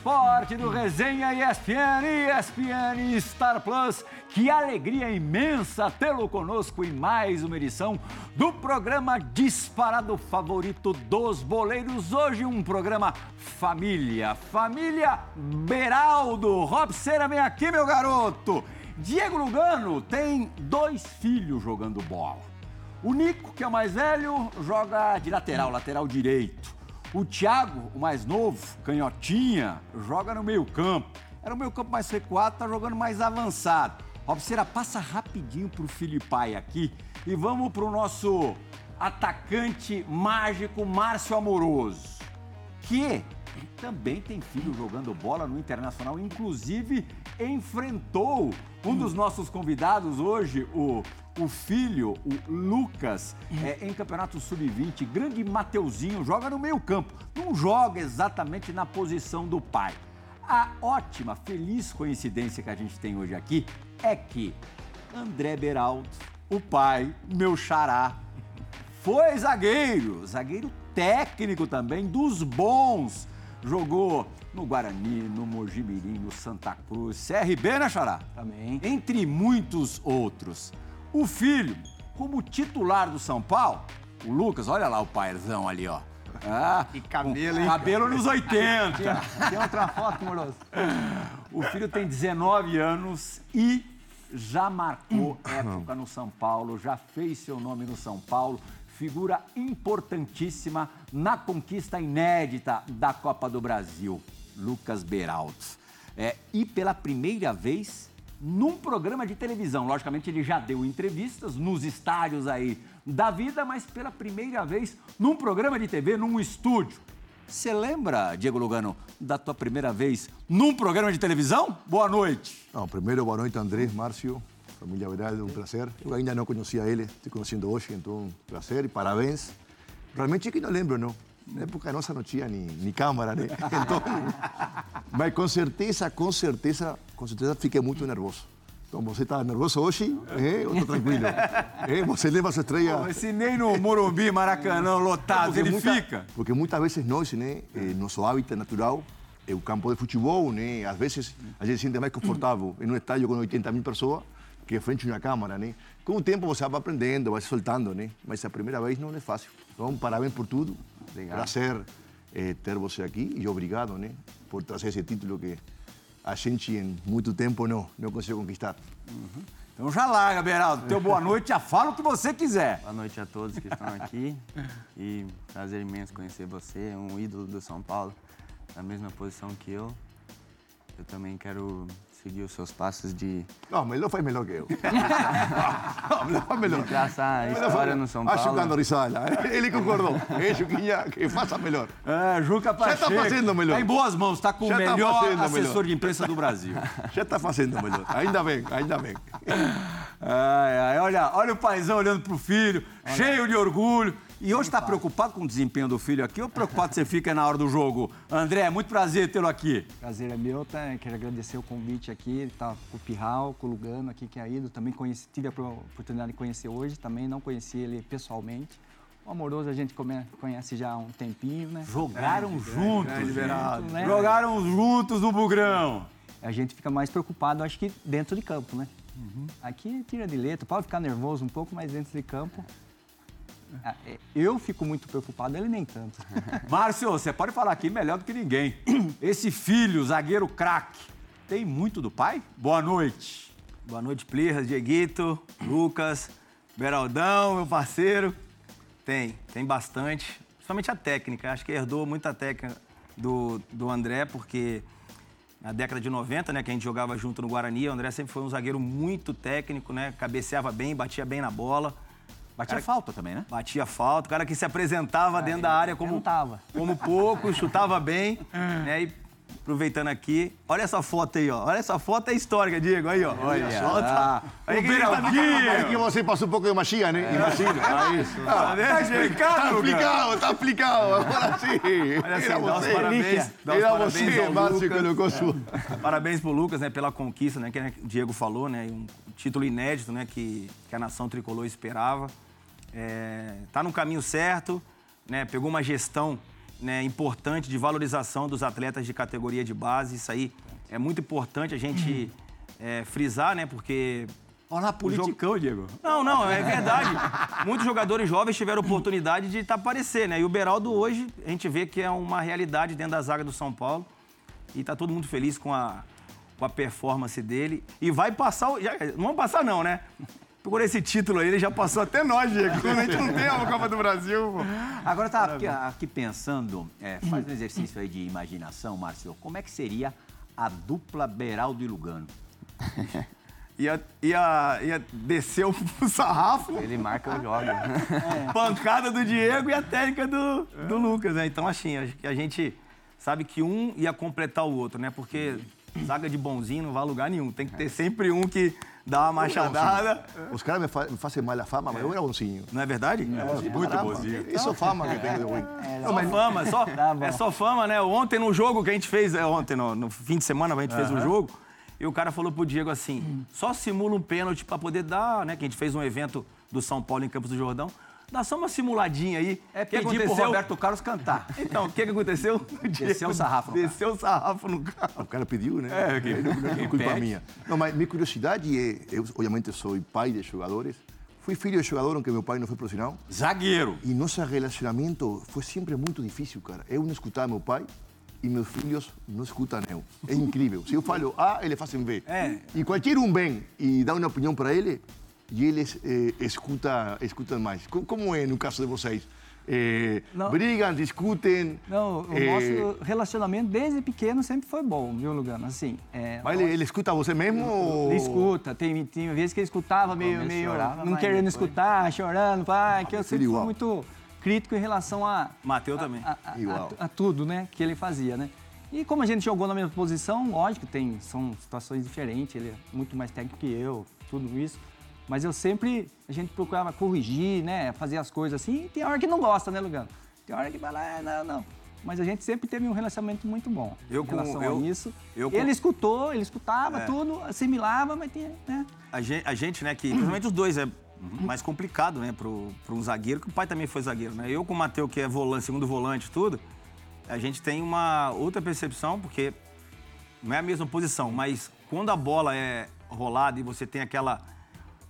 Esporte do Resenha ESPN, ESPN Star Plus. Que alegria imensa tê-lo conosco em mais uma edição do programa disparado favorito dos boleiros. Hoje um programa família, família Beraldo. Robseira, vem aqui, meu garoto. Diego Lugano tem dois filhos jogando bola. O Nico, que é o mais velho, joga de lateral, lateral direito. O Thiago, o mais novo, canhotinha, joga no meio campo. Era o meio campo mais recuado, tá jogando mais avançado. Robseira, passa rapidinho pro filho e pai aqui e vamos pro nosso atacante mágico Márcio Amoroso, que também tem filho jogando bola no Internacional, inclusive enfrentou um dos nossos convidados hoje, o o filho, o Lucas, é, em campeonato sub-20, grande Mateuzinho, joga no meio-campo. Não joga exatamente na posição do pai. A ótima, feliz coincidência que a gente tem hoje aqui é que André Beraldo, o pai, meu xará, foi zagueiro, zagueiro técnico também, dos bons. Jogou no Guarani, no Mojimirim, no Santa Cruz, CRB, né, Xará? Também. Entre muitos outros. O filho, como titular do São Paulo, o Lucas, olha lá o paizão ali, ó. Ah, que cabelo, hein? Cabelo nos 80. Tem outra foto, moroso. O filho tem 19 anos e já marcou época no São Paulo, já fez seu nome no São Paulo, figura importantíssima na conquista inédita da Copa do Brasil, Lucas Beraldo. É, e pela primeira vez num programa de televisão. Logicamente, ele já deu entrevistas nos estádios aí da vida, mas pela primeira vez num programa de TV, num estúdio. Você lembra, Diego Lugano, da tua primeira vez num programa de televisão? Boa noite. Não, primeiro, boa noite, André, Márcio, família Veraldo, um prazer. Eu ainda não conhecia ele, estou conhecendo hoje, então um prazer e parabéns. Realmente que não lembro, não. Na época nossa não tinha nem, nem câmera, né? Então, mas com certeza, com certeza, com certeza fiquei muito nervoso. Então você está nervoso hoje? É, eu estou tranquilo. É, você leva sua estreia. Pô, se nem no Morumbi, Maracanã, lotado, ele muita, fica. Porque muitas vezes nós, né, eh, nosso hábitat natural é o campo de futebol, né? Às vezes a gente se sente mais confortável em um estádio com 80 mil pessoas que frente a uma câmera, né? Com o tempo você vai aprendendo, vai se soltando, né? Mas a primeira vez não é fácil. Então, parabéns por tudo. Obrigado. Prazer é, ter você aqui e obrigado, né? Por trazer esse título que a gente em muito tempo não, não conseguiu conquistar. Uhum. Então já larga, Beraldo. Teu boa noite, já fala o que você quiser. Boa noite a todos que estão aqui. E prazer imenso conhecer você, um ídolo do São Paulo, na mesma posição que eu. Eu também quero seguir os seus passos de. Não, mas ele não faz melhor que eu. não, ele faz melhor. De traçar a história no São Paulo. Acho que risada. Ele concordou. É, Juquinha, que faça melhor. É, Juca Pacheco. Já está fazendo melhor. Está em boas mãos, está com o melhor tá assessor melhor. de imprensa do Brasil. Já está fazendo melhor. Ainda bem, ainda bem. Ai, ai, olha, olha o paizão olhando para o filho, olha. cheio de orgulho. E hoje está preocupado com o desempenho do filho aqui ou preocupado você fica na hora do jogo? André, muito prazer tê-lo aqui. Prazer é meu, tá? Quero agradecer o convite aqui. Ele tá com o Pirral, com o Lugano aqui, que é ido. Também conheci, tive a oportunidade de conhecer hoje, também não conheci ele pessoalmente. O Amoroso a gente conhece já há um tempinho, né? Jogaram grande, juntos, grande, grande, né? Jogaram juntos no Bugrão. A gente fica mais preocupado, acho que dentro de campo, né? Uhum. Aqui tira de letra, pode ficar nervoso um pouco, mas dentro de campo é, eu fico muito preocupado, ele nem tanto. Márcio, você pode falar aqui melhor do que ninguém. Esse filho, zagueiro craque, tem muito do pai? Boa noite. Boa noite, Plirras, Dieguito, Lucas, Beraldão, meu parceiro. Tem, tem bastante. Principalmente a técnica. Acho que herdou muita técnica do, do André, porque na década de 90, né, que a gente jogava junto no Guarani, o André sempre foi um zagueiro muito técnico, né? Cabeceava bem, batia bem na bola. Batia cara, falta também, né? Batia falta. O cara que se apresentava ah, dentro da área como, como pouco, chutava bem. né? E aproveitando aqui, olha essa foto aí, ó. Olha essa foto é histórica, Diego. Aí, ó. Olha. Ah, aí, o Beraldinho. Aí que você passou um pouco de magia, né? É. Imagina. É isso. Ah, tá explicado, Tá explicado, tá explicado. Agora sim. Olha assim, dá os parabéns. Dá os parabéns você, ao Márcio, colocou sua. Parabéns pro Lucas, né, pela conquista, né, que o Diego falou, né, um título inédito, né, que, que a nação tricolor esperava. É, tá no caminho certo, né? Pegou uma gestão né, importante de valorização dos atletas de categoria de base. Isso aí é muito importante a gente é, frisar, né? Porque Olha lá, politicão, Diego. não, não, é verdade. Muitos jogadores jovens tiveram oportunidade de tá aparecer, né? E o Beraldo hoje, a gente vê que é uma realidade dentro da zaga do São Paulo. E tá todo mundo feliz com a, com a performance dele. E vai passar. Já, não vamos passar, não, né? Por esse título aí, ele já passou até nós, Diego. A gente não tem a Copa do Brasil, pô. Agora eu tava aqui, aqui pensando, é, faz um exercício aí de imaginação, Márcio. Como é que seria a dupla Beraldo e Lugano? Ia, ia, ia descer o sarrafo, Ele marca, eu jogo. pancada do Diego e a técnica do, do Lucas, né? Então, assim, acho que a gente sabe que um ia completar o outro, né? Porque zaga de bonzinho não vai a lugar nenhum. Tem que ter sempre um que dá uma machadada. Os caras me, fa me fazem mal a fama, mas eu era bonzinho. Não é verdade? Muito bonzinho. Isso é fama que tem ruim. Só fama, só, Tá bom. é só fama, né? Ontem no jogo que a gente fez, é, ontem no, no fim de semana a gente fez um jogo, e o cara falou pro Diego assim, só simula um pênalti pra poder dar, né? Que a gente fez um evento do São Paulo em Campos do Jordão. Dá só uma simuladinha aí. É O que pedir pro aconteceu? Roberto Carlos cantar. Então, o que, que aconteceu? Desceu o sarrafo. Desceu o sarrafo no carro. O cara pediu, né? É, que, não, não é culpa pede. minha. Não, mas minha curiosidade é, eu obviamente sou pai de jogadores, fui filho de jogador, aunque meu pai não foi profissional, Zagueiro. e nosso relacionamento foi sempre muito difícil, cara. Eu não escutava meu pai e meus filhos não escutam eu. É incrível. Se eu falo A, eles fazem B. É. E qualquer um vem e dá uma opinião para ele, e eles eh, escuta, escutam mais. Co- Como é no caso de vocês? Eh, brigam, discutem. Não, o eh, nosso relacionamento desde pequeno sempre foi bom, viu, Lugano? Assim, é, Mas ele, ele escuta você mesmo? ou- Ele escuta, tem, tem vezes que ele escutava meio, meio chorava, não querendo depois- escutar, chorando, pai, que eu sempre fui muito crítico em relação a, Mateu também. a, a- Igual. a- a tudo, né, que ele fazia, né? E como a gente jogou na mesma posição, lógico, tem, são situações diferentes, ele é muito mais técnico que eu, tudo isso. Mas eu sempre, a gente procurava corrigir, né, fazer as coisas assim, e tem hora que não gosta, né, Lugano? Tem hora que fala, ah, não, não. Mas a gente sempre teve um relacionamento muito bom Eu em com- relação eu- a isso. eu com- Ele escutou, ele escutava É. tudo, assimilava, mas tinha, né? A gente, a gente, né, que principalmente os dois é mais complicado, né, pro, pro um zagueiro, que o pai também foi zagueiro, né? Eu com o Matheus, que é volante, segundo volante, tudo, a gente tem uma outra percepção, porque não é a mesma posição, mas quando a bola é rolada e você tem aquela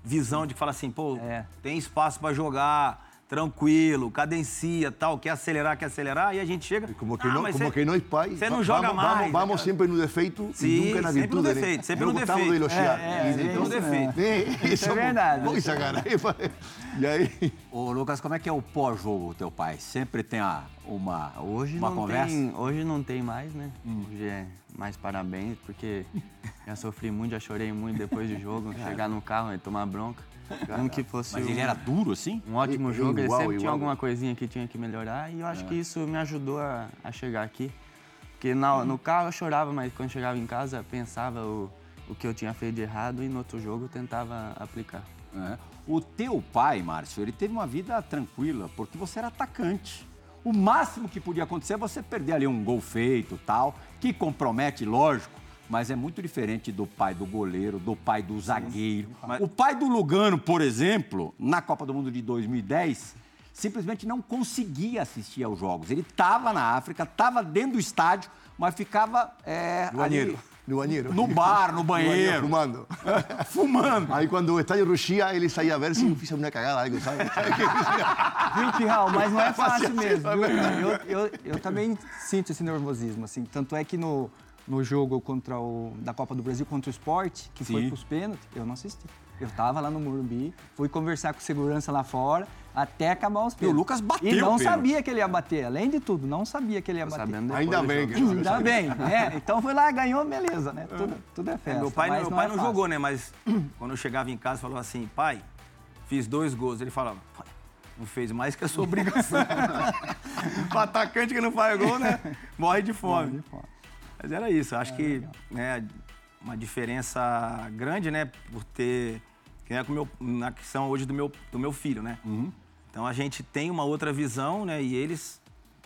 visão de que fala assim, pô, É. tem espaço para jogar, tranquilo, cadencia, tal, quer acelerar, quer acelerar, e a gente chega... Como que, "Ah, não, como cê- que nós pais. Você não va- joga vamos, mais. Vamos, vamos sempre no defeito Sim, e nunca na sempre virtude. no né? defeito, sempre não no gostamos de defeito. elogiar. É, é, é no isso defeito. É, isso é verdade. Coisa, cara. E aí. Ô, Lucas, como é que é o pós-jogo, teu pai? Sempre tem a- uma, Hoje uma não conversa? tem, hoje não tem mais, né? Hoje é mais parabéns, porque já sofri muito, já chorei muito depois do jogo, chegar no carro e tomar bronca. Mesmo que fosse Mas um, ele era duro, assim? um ótimo I- jogo, ele igual, sempre tinha igual. alguma coisinha que tinha que melhorar e eu acho que isso me ajudou a, a chegar aqui. Porque na- no carro eu chorava, mas quando chegava em casa pensava o, o que eu tinha feito de errado e no outro jogo eu tentava aplicar. É. O teu pai, Márcio, ele teve uma vida tranquila, porque você era atacante. O máximo que podia acontecer é você perder ali um gol feito tal, que compromete, lógico, mas é muito diferente do pai do goleiro, do pai do zagueiro. O pai do Lugano, por exemplo, na Copa do Mundo de 2010, simplesmente não conseguia assistir aos jogos. Ele estava na África, estava dentro do estádio, mas ficava é, ali. No banheiro. no bar, no banheiro, Fumando. fumando. Aí quando o estádio ruxia, ele saía a ver se eu fiz uma cagada, algo, sabe? Viu, Pirral? Mas não é fácil mesmo. viu? Eu, eu, eu também sinto esse nervosismo, assim. Tanto é que no, no jogo contra o, da Copa do Brasil contra o Sport, que foi Sim. pros pênaltis, eu não assisti. Eu tava lá no Morumbi, fui conversar com segurança lá fora, até acabar os pênaltis. Lucas bateu E não o sabia que ele ia bater. Além de tudo, não sabia que ele ia Tô bater. Ainda bem que Ainda bem, é. Então foi lá, ganhou, beleza, né? Tudo, tudo é festa. Meu pai, mas meu não pai é não jogou, né? Mas quando eu chegava em casa, falou assim, pai, fiz dois gols. Ele falava, pai, não fez mais que a sua obrigação. o atacante que não faz gol, né? Morre de fome. De fora. Mas era isso. Acho que né, uma diferença grande, né? Por ter. Que é com o meu, na questão hoje do meu, do meu filho, né? Então a gente tem uma outra visão, né? E eles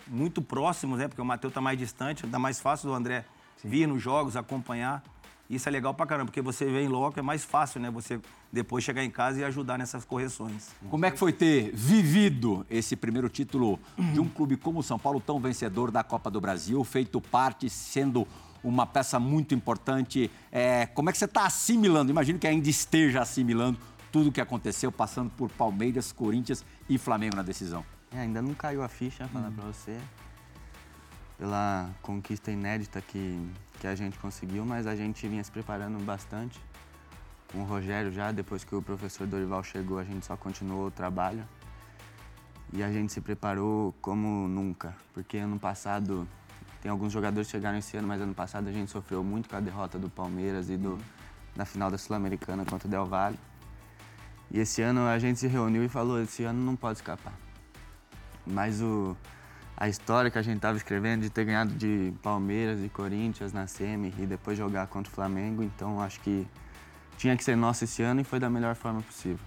muito próximos, né? Porque o Matheus tá mais distante, dá mais fácil do André vir nos jogos, acompanhar. Isso é legal pra caramba, porque você vê em loco, é mais fácil, né? Você depois chegar em casa e ajudar nessas correções. Como é que foi ter vivido esse primeiro título de um clube como o São Paulo, tão vencedor da Copa do Brasil, feito parte, sendo uma peça muito importante? É, como é que você está assimilando? Imagino que ainda esteja assimilando tudo o que aconteceu, passando por Palmeiras, Corinthians e Flamengo na decisão. É, ainda não caiu a ficha, falar pra você, pela conquista inédita que, que a gente conseguiu, mas a gente vinha se preparando bastante. Com o Rogério já, depois que o professor Dorival chegou, a gente só continuou o trabalho. E a gente se preparou como nunca, porque ano passado, tem alguns jogadores que chegaram esse ano, mas ano passado a gente sofreu muito com a derrota do Palmeiras e do, na final da Sul-Americana contra o Del Valle. E esse ano a gente se reuniu e falou, esse ano não pode escapar. Mas o, a história que a gente estava escrevendo de ter ganhado de Palmeiras e Corinthians na semi e depois jogar contra o Flamengo, então acho que tinha que ser nosso esse ano e foi da melhor forma possível.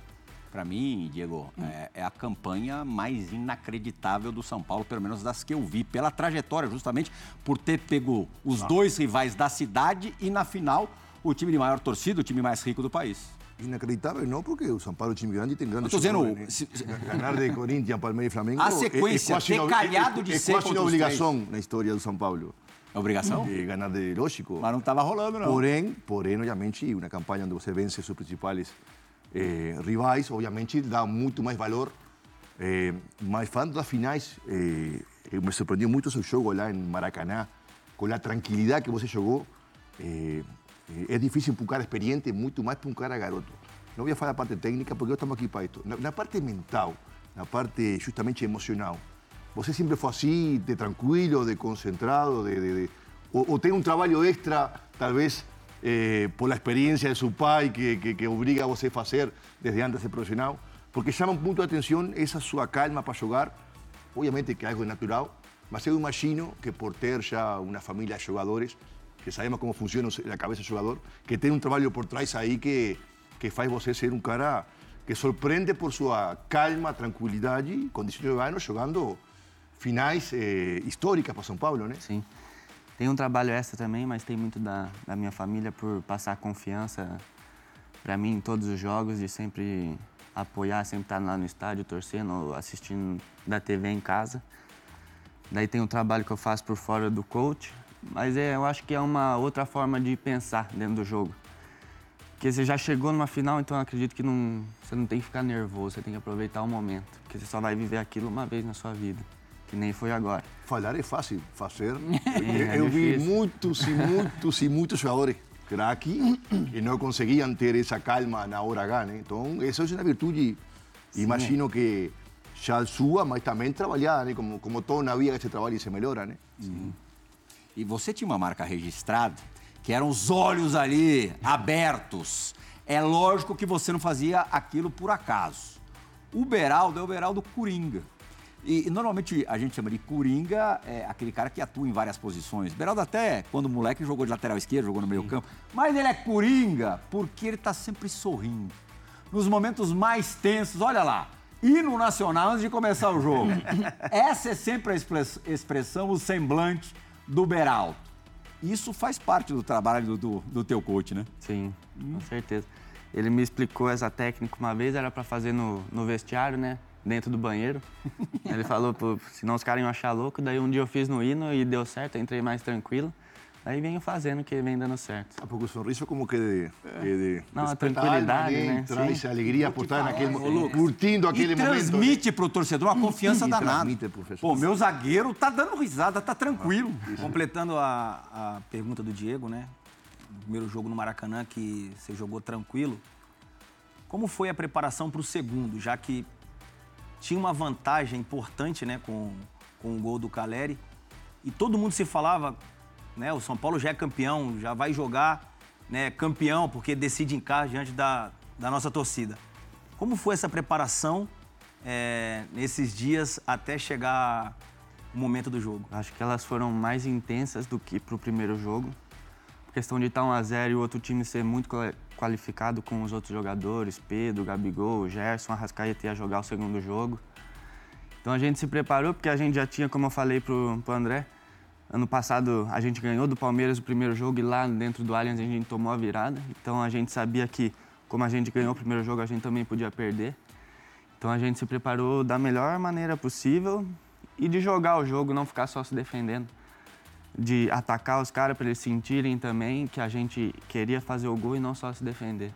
Para mim, Diego, é, é a campanha mais inacreditável do São Paulo, pelo menos das que eu vi, pela trajetória, justamente por ter pego os dois rivais da cidade e, na final, o time de maior torcida, o time mais rico do país. Inacreditável não, porque o São Paulo é um time grande e tem grandes dizendo, né? se- Ganhar de Corinthians, Palmeiras e Flamengo A é- sequência, é, quase ter uma- calhado é, de é ser quase uma obrigação na história do São Paulo. É obrigação? É, ganhar de lógico. Mas não estava rolando, não. Porém, porém, obviamente, uma campanha onde você vence seus principais eh, rivais, obviamente, dá muito mais valor. Eh, mas falando das finais, eh, me surpreendeu muito o seu jogo lá em Maracanã, com a tranquilidade que você jogou. Eh, difícil para um cara experiente, muito mais para um cara garoto. Não vou falar da parte técnica, porque estamos aqui para isso. Na, na parte mental, na parte justamente emocional, você sempre foi assim, de tranquilo, de concentrado, de, de- de- ou, ou um extra, talvez eh, por la experiencia de su pai, que, que, que a você a fazer desde antes de ser? Porque chama muito a atenção essa sua calma para jogar. Obviamente que é algo natural, mas eu imagino que por ter já uma família de jogadores, que sabemos como funciona a cabeça do jogador, que tem um trabalho por trás aí que, que faz você ser um cara que surpreende por sua calma, tranquilidade com 19 anos jogando finais eh, históricas para São Paulo, né? Sim. Tem um trabalho extra também, mas tem muito da, da minha família por passar confiança para mim em todos os jogos, de sempre apoiar, sempre estar lá no estádio, torcendo, assistindo da TV em casa. Daí tem um trabalho que eu faço por fora do coach, mas é, eu acho que é uma outra forma de pensar dentro do jogo. Porque você já chegou numa final, então eu acredito que não, você não tem que ficar nervoso, você tem que aproveitar o momento, porque você só vai viver aquilo uma vez na sua vida, que nem foi agora. Falar é fácil, fazer. É eu vi difícil. muitos e muitos e muitos jogadores craque que não conseguiam ter essa calma na hora H, né? Então, essa é uma virtude, imagino que já sua, mas também trabalhada, né? Como, como todo na vida que se trabalha e se melhora, né? E você tinha uma marca registrada, que eram os olhos ali abertos. É lógico que você não fazia aquilo por acaso. O Beraldo é o Beraldo Coringa. E, e normalmente a gente chama de Coringa é aquele cara que atua em várias posições. Beraldo até, quando moleque, jogou de lateral esquerdo, jogou no meio campo. Mas ele é Coringa porque ele está sempre sorrindo. Nos momentos mais tensos, olha lá, hino nacional antes de começar o jogo. Essa é sempre a express- expressão, o semblante do Beraldo. Isso faz parte do trabalho do, do, do teu coach, né? Sim, com certeza. Ele me explicou essa técnica uma vez, era para fazer no, no vestiário, né? Dentro do banheiro. Ele falou, senão os caras iam achar louco. Daí um dia eu fiz no hino e deu certo, entrei mais tranquilo. Aí venho fazendo que vem dando certo. Ah, Porque o sorriso como que de... que de Não, a tranquilidade, alma, né? Traz Sim. alegria por estar naquele momento, curtindo aquele e momento. né? transmite pro torcedor uma confiança E danada. transmite, professor. Pô, meu zagueiro tá dando risada, tá tranquilo. Completando a, a pergunta do Diego, né? O primeiro jogo no Maracanã que você jogou tranquilo. Como foi a preparação para o segundo, já que tinha uma vantagem importante, né, com, com o gol do Caleri e todo mundo se falava, né, o São Paulo já é campeão, já vai jogar, né, campeão porque decide em casa diante da, da nossa torcida. Como foi essa preparação eh, nesses dias até chegar o momento do jogo? Acho que elas foram mais intensas do que pro primeiro jogo. A questão de estar 1 a 0 e o outro time ser muito quali- qualificado com os outros jogadores, Pedro, Gabigol, Gerson, Arrascaeta ia jogar o segundo jogo. Então a gente se preparou porque a gente já tinha, como eu falei pro, pro André, Ano passado a gente ganhou do Palmeiras o primeiro jogo e lá dentro do Allianz a gente tomou a virada. Então a gente sabia que, como a gente ganhou o primeiro jogo, a gente também podia perder. Então a gente se preparou da melhor maneira possível e de jogar o jogo, não ficar só se defendendo. De atacar os caras para eles sentirem também que a gente queria fazer o gol e não só se defender.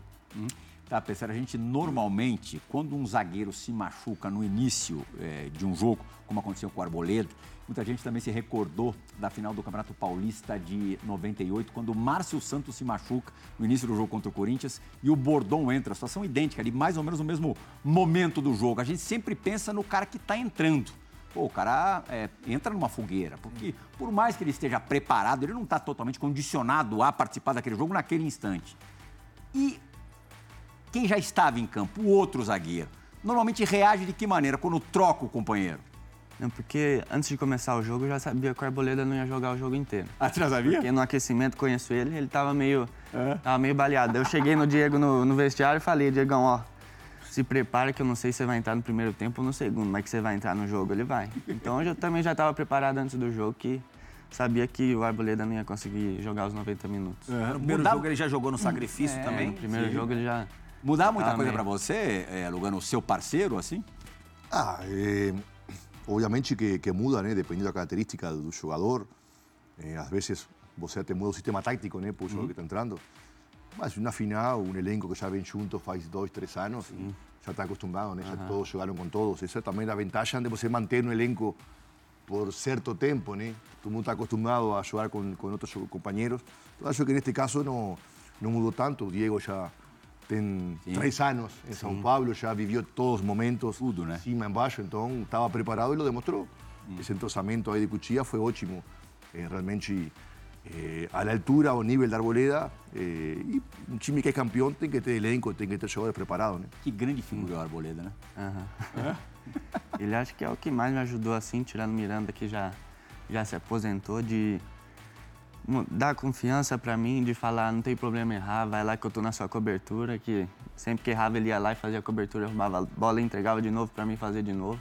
Tá, Pessoal, a gente normalmente, quando um zagueiro se machuca no início eh, de um jogo, como aconteceu com o Arboleda, muita gente também se recordou da final do Campeonato Paulista de 98, quando o Márcio Santos se machuca no início do jogo contra o Corinthians e o Bordon entra, a situação idêntica ali, mais ou menos no mesmo momento do jogo. A gente sempre pensa no cara que está entrando. Pô, o cara é, entra numa fogueira, porque por mais que ele esteja preparado, ele não está totalmente condicionado a participar daquele jogo naquele instante. E quem já estava em campo, o outro zagueiro, normalmente reage de que maneira quando troca o companheiro? Não, porque antes de começar o jogo eu já sabia que o Arboleda não ia jogar o jogo inteiro. Ah, você já sabia? Porque no aquecimento conheço ele, ele tava meio, tava meio baleado. Eu cheguei no Diego no, no vestiário e falei, Diegão, ó, se prepara que eu não sei se você vai entrar no primeiro tempo ou no segundo, mas que você vai entrar no jogo, ele vai. Então eu já- também já estava preparado antes do jogo que sabia que o Arboleda não ia conseguir jogar os 90 minutos. No primeiro Mudava- jogo ele já jogou no sacrifício No também. primeiro jogo ele já... Mudar muita Ah, coisa pra você, é, Lugano, o seu parceiro, assim? Ah, eh, obviamente que, que muda, né? Dependendo da característica do jogador. Eh, às vezes você até muda o sistema tático, né? Por jogador que está entrando. Mas na final, um elenco que já vem junto faz dois, três anos, já está acostumado, né? Já todos jogaram com todos. Isso é também a vantagem de você manter um elenco por certo tempo, né? Todo mundo está acostumado a jogar com, com outros companheiros. Então, acho que neste caso não, não mudou tanto. O Diego já tem três anos em São Paulo, já viveu todos os momentos, Tudo, né? cima, embaixo, então estava preparado e lo demonstrou. Esse entrosamento aí de Cuchilla foi ótimo. Eh, realmente, eh, a la altura, ao nível da Arboleda, eh, e um time que é campeão tem que ter elenco, tem que ter jogadores preparados, né? Que grande figura é o Arboleda, né? Aham. Ele acho que é o que mais me ajudou assim, tirando Miranda que já, já se aposentou, de dar confiança pra mim, de falar, não tem problema errar, vai lá que eu tô na sua cobertura, que sempre que errava ele ia lá e fazia a cobertura, arrumava a bola entregava de novo pra mim fazer de novo.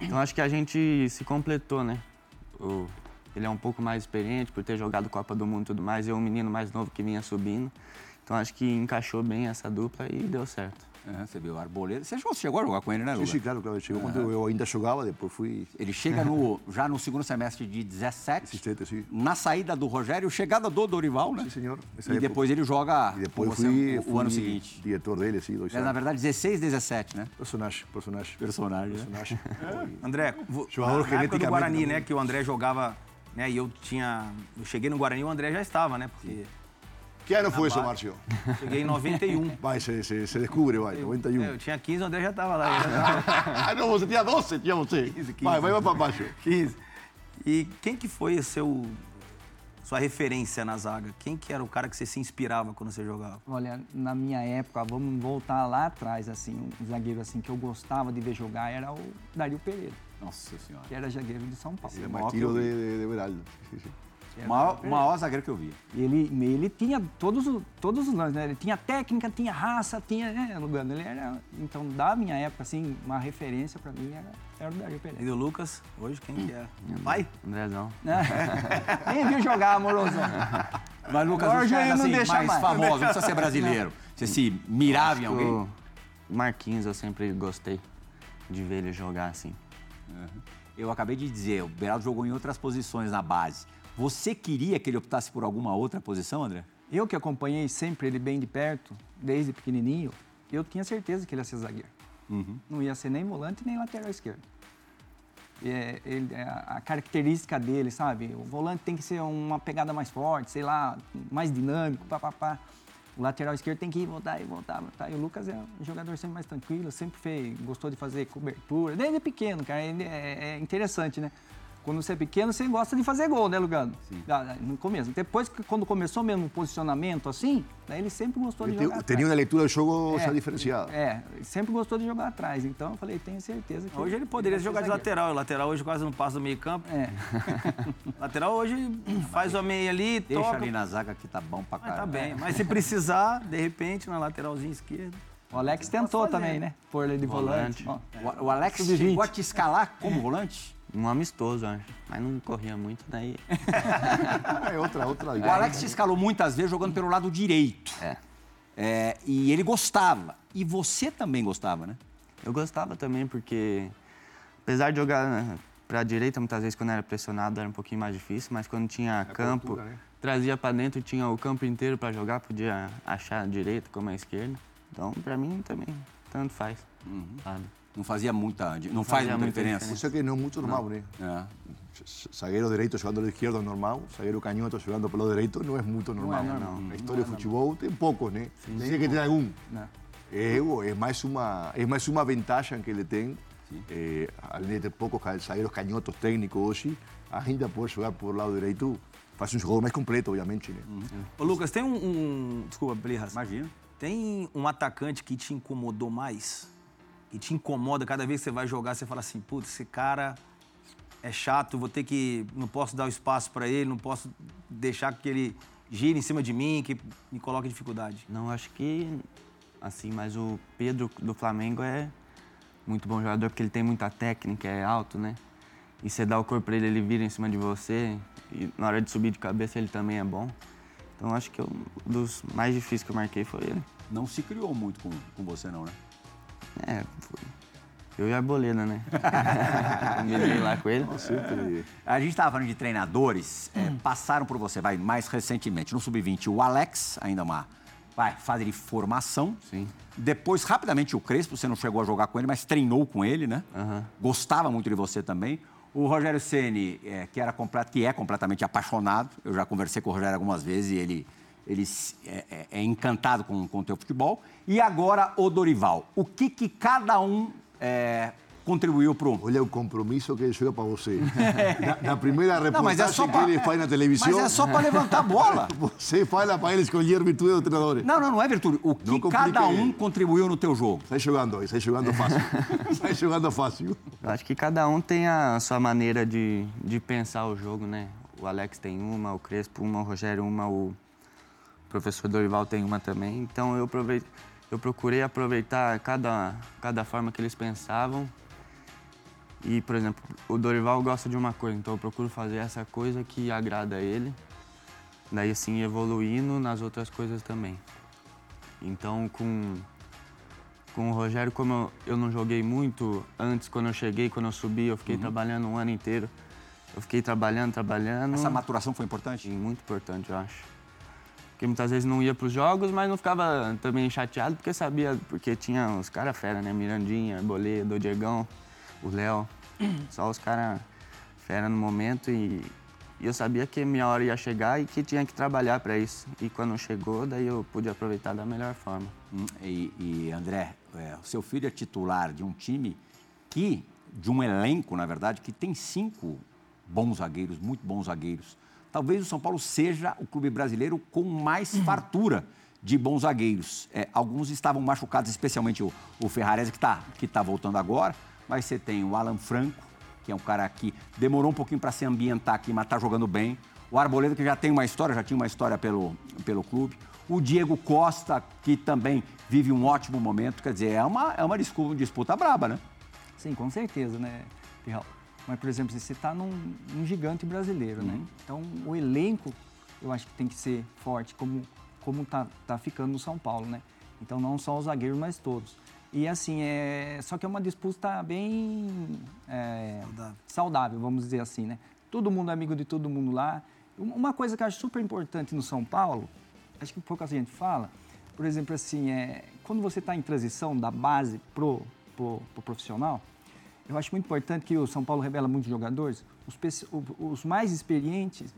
Então acho que a gente se completou, né? O- ele é um pouco mais experiente por ter jogado Copa do Mundo e tudo mais, eu um menino mais novo que vinha subindo. Então acho que encaixou bem essa dupla e deu certo. É, você viu o Arboleda. Você chegou, chegou a jogar com ele, né, Sim, Lugano? sim, claro, claro. Chegou quando eu ainda jogava, depois fui Ele chega no, já no segundo semestre de 17, assistente, sim. na saída do Rogério, chegada do Dorival, né? Sim, senhor. Nessa E época. depois ele joga E depois você fui, o, fui ano seguinte. diretor dele, sim, dois É, na anos. verdade, 16, 17, né? Personagem, personagem. Personagem, né? Personagem. André, vo- Jogador na, na época do Guarani, também. né, que o André jogava, né, e eu tinha, eu cheguei no Guarani, o André já estava, né, porque Que ano foi isso. Márcio? cheguei em 91. Vai, se, se, se descubre, vai, 91. É, eu tinha 15, o André já estava lá. já ah, não, você tinha 12, tinha você. 15, 15. Vai, vai, vai para baixo. 15. E quem que foi o seu sua referência na zaga? Quem que era o cara que você se inspirava quando você jogava? Olha, na minha época, vamos voltar lá atrás, assim, um zagueiro assim que eu gostava de ver jogar era o Dario Pereira, Nossa Senhora. que era zagueiro de São Paulo. É mais que tiro eu de, de, de Beraldo. O maior, o maior zagueiro que eu vi. Ele, ele tinha todos, os- todos os lances, né? Ele tinha técnica, tinha raça, tinha. Né, Lugano? Ele era. Então, da minha época, assim, uma referência pra mim era, era o Dario E Pereira. do Lucas, hoje quem que é? Pai? Andrezão. Nem viu jogar, amoroso. Mas, Lucas, Agora não assim, deixa mais mais. famosos, não precisa ser brasileiro. Você se mirava em alguém? O Marquinhos, eu sempre gostei de ver ele jogar assim. Eu acabei de dizer, o Beraldo jogou em outras posições na base. Você queria que ele optasse por alguma outra posição, André? Eu que acompanhei sempre ele bem de perto, desde pequenininho, eu tinha certeza que ele ia ser zagueiro. Não ia ser nem volante nem lateral esquerdo. É, ele- a a característica dele, sabe? O volante tem que ser uma pegada mais forte, sei lá, mais dinâmico, papapá. O lateral esquerdo tem que ir, voltar e voltar, voltar. E o Lucas é um jogador sempre mais tranquilo, sempre fez, gostou de fazer cobertura, desde pequeno, cara. Ele é, é interessante, né? Quando você é pequeno, você gosta de fazer gol, né, Lugano? Sim. No começo. Depois, que- quando começou mesmo o posicionamento assim, daí ele sempre gostou de Ele jogar te- Tinha uma leitura do jogo já É, diferenciada. É, ele sempre gostou de jogar atrás. Então eu falei, tenho certeza que. Hoje ele poderia ser jogar de lateral. O lateral hoje quase não passa do meio campo. É. Lateral hoje faz o meio ali, Deixa toca. ali na zaga que tá bom pra Mas tá caramba. bem. Mas se precisar, de repente, na lateralzinha esquerda. O Alex tentou também, né? Pôr ele de volante. Volante. O, o Alex chegou a te escalar como volante? Um amistoso, acho. Mas não corria muito, daí. É outra, outra O Alex te escalou muitas vezes jogando pelo lado direito. É. É, e ele gostava. E você também gostava, né? Eu gostava também, porque apesar de jogar para a direita, muitas vezes quando era pressionado era um pouquinho mais difícil, mas quando tinha campo, cultura, né? trazia para dentro, tinha o campo inteiro para jogar, podia achar a direita como a esquerda. Então, para mim também, tanto faz. sabe? Não fazia muita. Não faz fazia muita diferença. Isso que não é muito normal, né? É. Zagueiro direito jogando pelo esquerdo é normal, zagueiro canhoto jogando pelo direito não é muito normal. normal. Na história do futebol tem poucos, né? Tem que ter algum. Né? É, é mais uma é mais uma vantagem que ele tem. É, além de ter poucos zagueiros canhotos técnicos hoje, ainda pode jogar por lado direito, faz um jogo mais completo, obviamente, né? Ô, Lucas, tem um. um- Desculpa, Plirras. Imagina. Tem um atacante que te incomodou mais? Que te incomoda cada vez que você vai jogar, você fala assim, putz, esse cara é chato, vou ter que. Não posso dar o espaço para ele, não posso deixar que ele gire em cima de mim, que me coloque em dificuldade. Não, acho que assim, mas o Pedro do Flamengo é muito bom jogador porque ele tem muita técnica, é alto, né? E você dá o corpo pra ele, ele vira em cima de você. E na hora de subir de cabeça ele também é bom. Então acho que um dos mais difíceis que eu marquei foi ele. Não se criou muito com, com você, não, né? É, foi. Eu e a Arboleda, né? Combinei lá com ele. Sempre. A gente estava falando de treinadores, é, passaram por você, vai, mais recentemente, no Sub-20, o Alex, ainda uma vai, fase de formação. Sim. Depois, rapidamente, o Crespo, você não chegou a jogar com ele, mas treinou com ele, né? Aham. Gostava muito de você também. O Rogério Ceni, é, que, era que é completamente apaixonado, eu já conversei com o Rogério algumas vezes e ele, ele é, é- é encantado com, com o teu futebol. E agora o Dorival. O que, que cada um é, contribuiu para o Olha o compromisso que ele joga para você. Na, na primeira Não, mas é reportagem só que pra- ele faz na televisão, Mas é só para levantar a bola. você fala para ele escolher virtude do treinador. Não, não, não é virtude. O que cada um ele. contribuiu no teu jogo. Sai jogando aí, sai jogando fácil. sai jogando fácil. Eu acho que cada um tem a sua maneira de, de pensar o jogo, né? O Alex tem uma, o Crespo uma, o Rogério uma, o professor Dorival tem uma também. Então eu, eu procurei aproveitar cada, cada forma que eles pensavam. E, por exemplo, o Dorival gosta de uma coisa, então eu procuro fazer essa coisa que agrada a ele. Daí, assim, evoluindo nas outras coisas também. Então, com, com o Rogério, como eu, eu não joguei muito antes, quando eu cheguei, quando eu subi, eu fiquei trabalhando um ano inteiro. Eu fiquei trabalhando, trabalhando. Essa maturação foi importante? Muito importante, eu acho. Porque muitas vezes não ia para os jogos, mas não ficava também chateado, porque sabia, porque tinha os caras fera, né? Mirandinha, Arboleda, o Diegão, o Léo. Só os caras fera no momento e, e eu sabia que minha hora ia chegar e que tinha que trabalhar para isso. E quando chegou, daí eu pude aproveitar da melhor forma. Hum, E, e, André, é, o seu filho é titular de um time que, de um elenco, na verdade, que tem cinco bons zagueiros, muito bons zagueiros. Talvez o São Paulo seja o clube brasileiro com mais fartura de bons zagueiros. É, alguns estavam machucados, especialmente o, o Ferrarese, que está que tá voltando agora, mas você tem o Alan Franco, que é um cara que demorou um pouquinho para se ambientar aqui, mas está jogando bem. O Arboleda, que já tem uma história, já tinha uma história pelo, pelo clube. O Diego Costa, que também vive um ótimo momento. Quer dizer, é uma, é uma disputa, disputa braba, né? Sim, com certeza, né, Pirral? Mas, por exemplo, você está num, num gigante brasileiro, né? Então, o elenco, eu acho que tem que ser forte, como como tá, tá ficando no São Paulo, né? Então, não só os zagueiros, mas todos. E, assim, é... só que é uma disputa bem é, Saudável. saudável, vamos dizer assim, né? Todo mundo é amigo de todo mundo lá. Um- Uma coisa que eu acho super importante no São Paulo, acho que pouca gente fala, por exemplo, assim, é, quando você está em transição da base pro, pro, pro profissional, eu acho muito importante que o São Paulo revela muitos jogadores, os, o- os mais experientes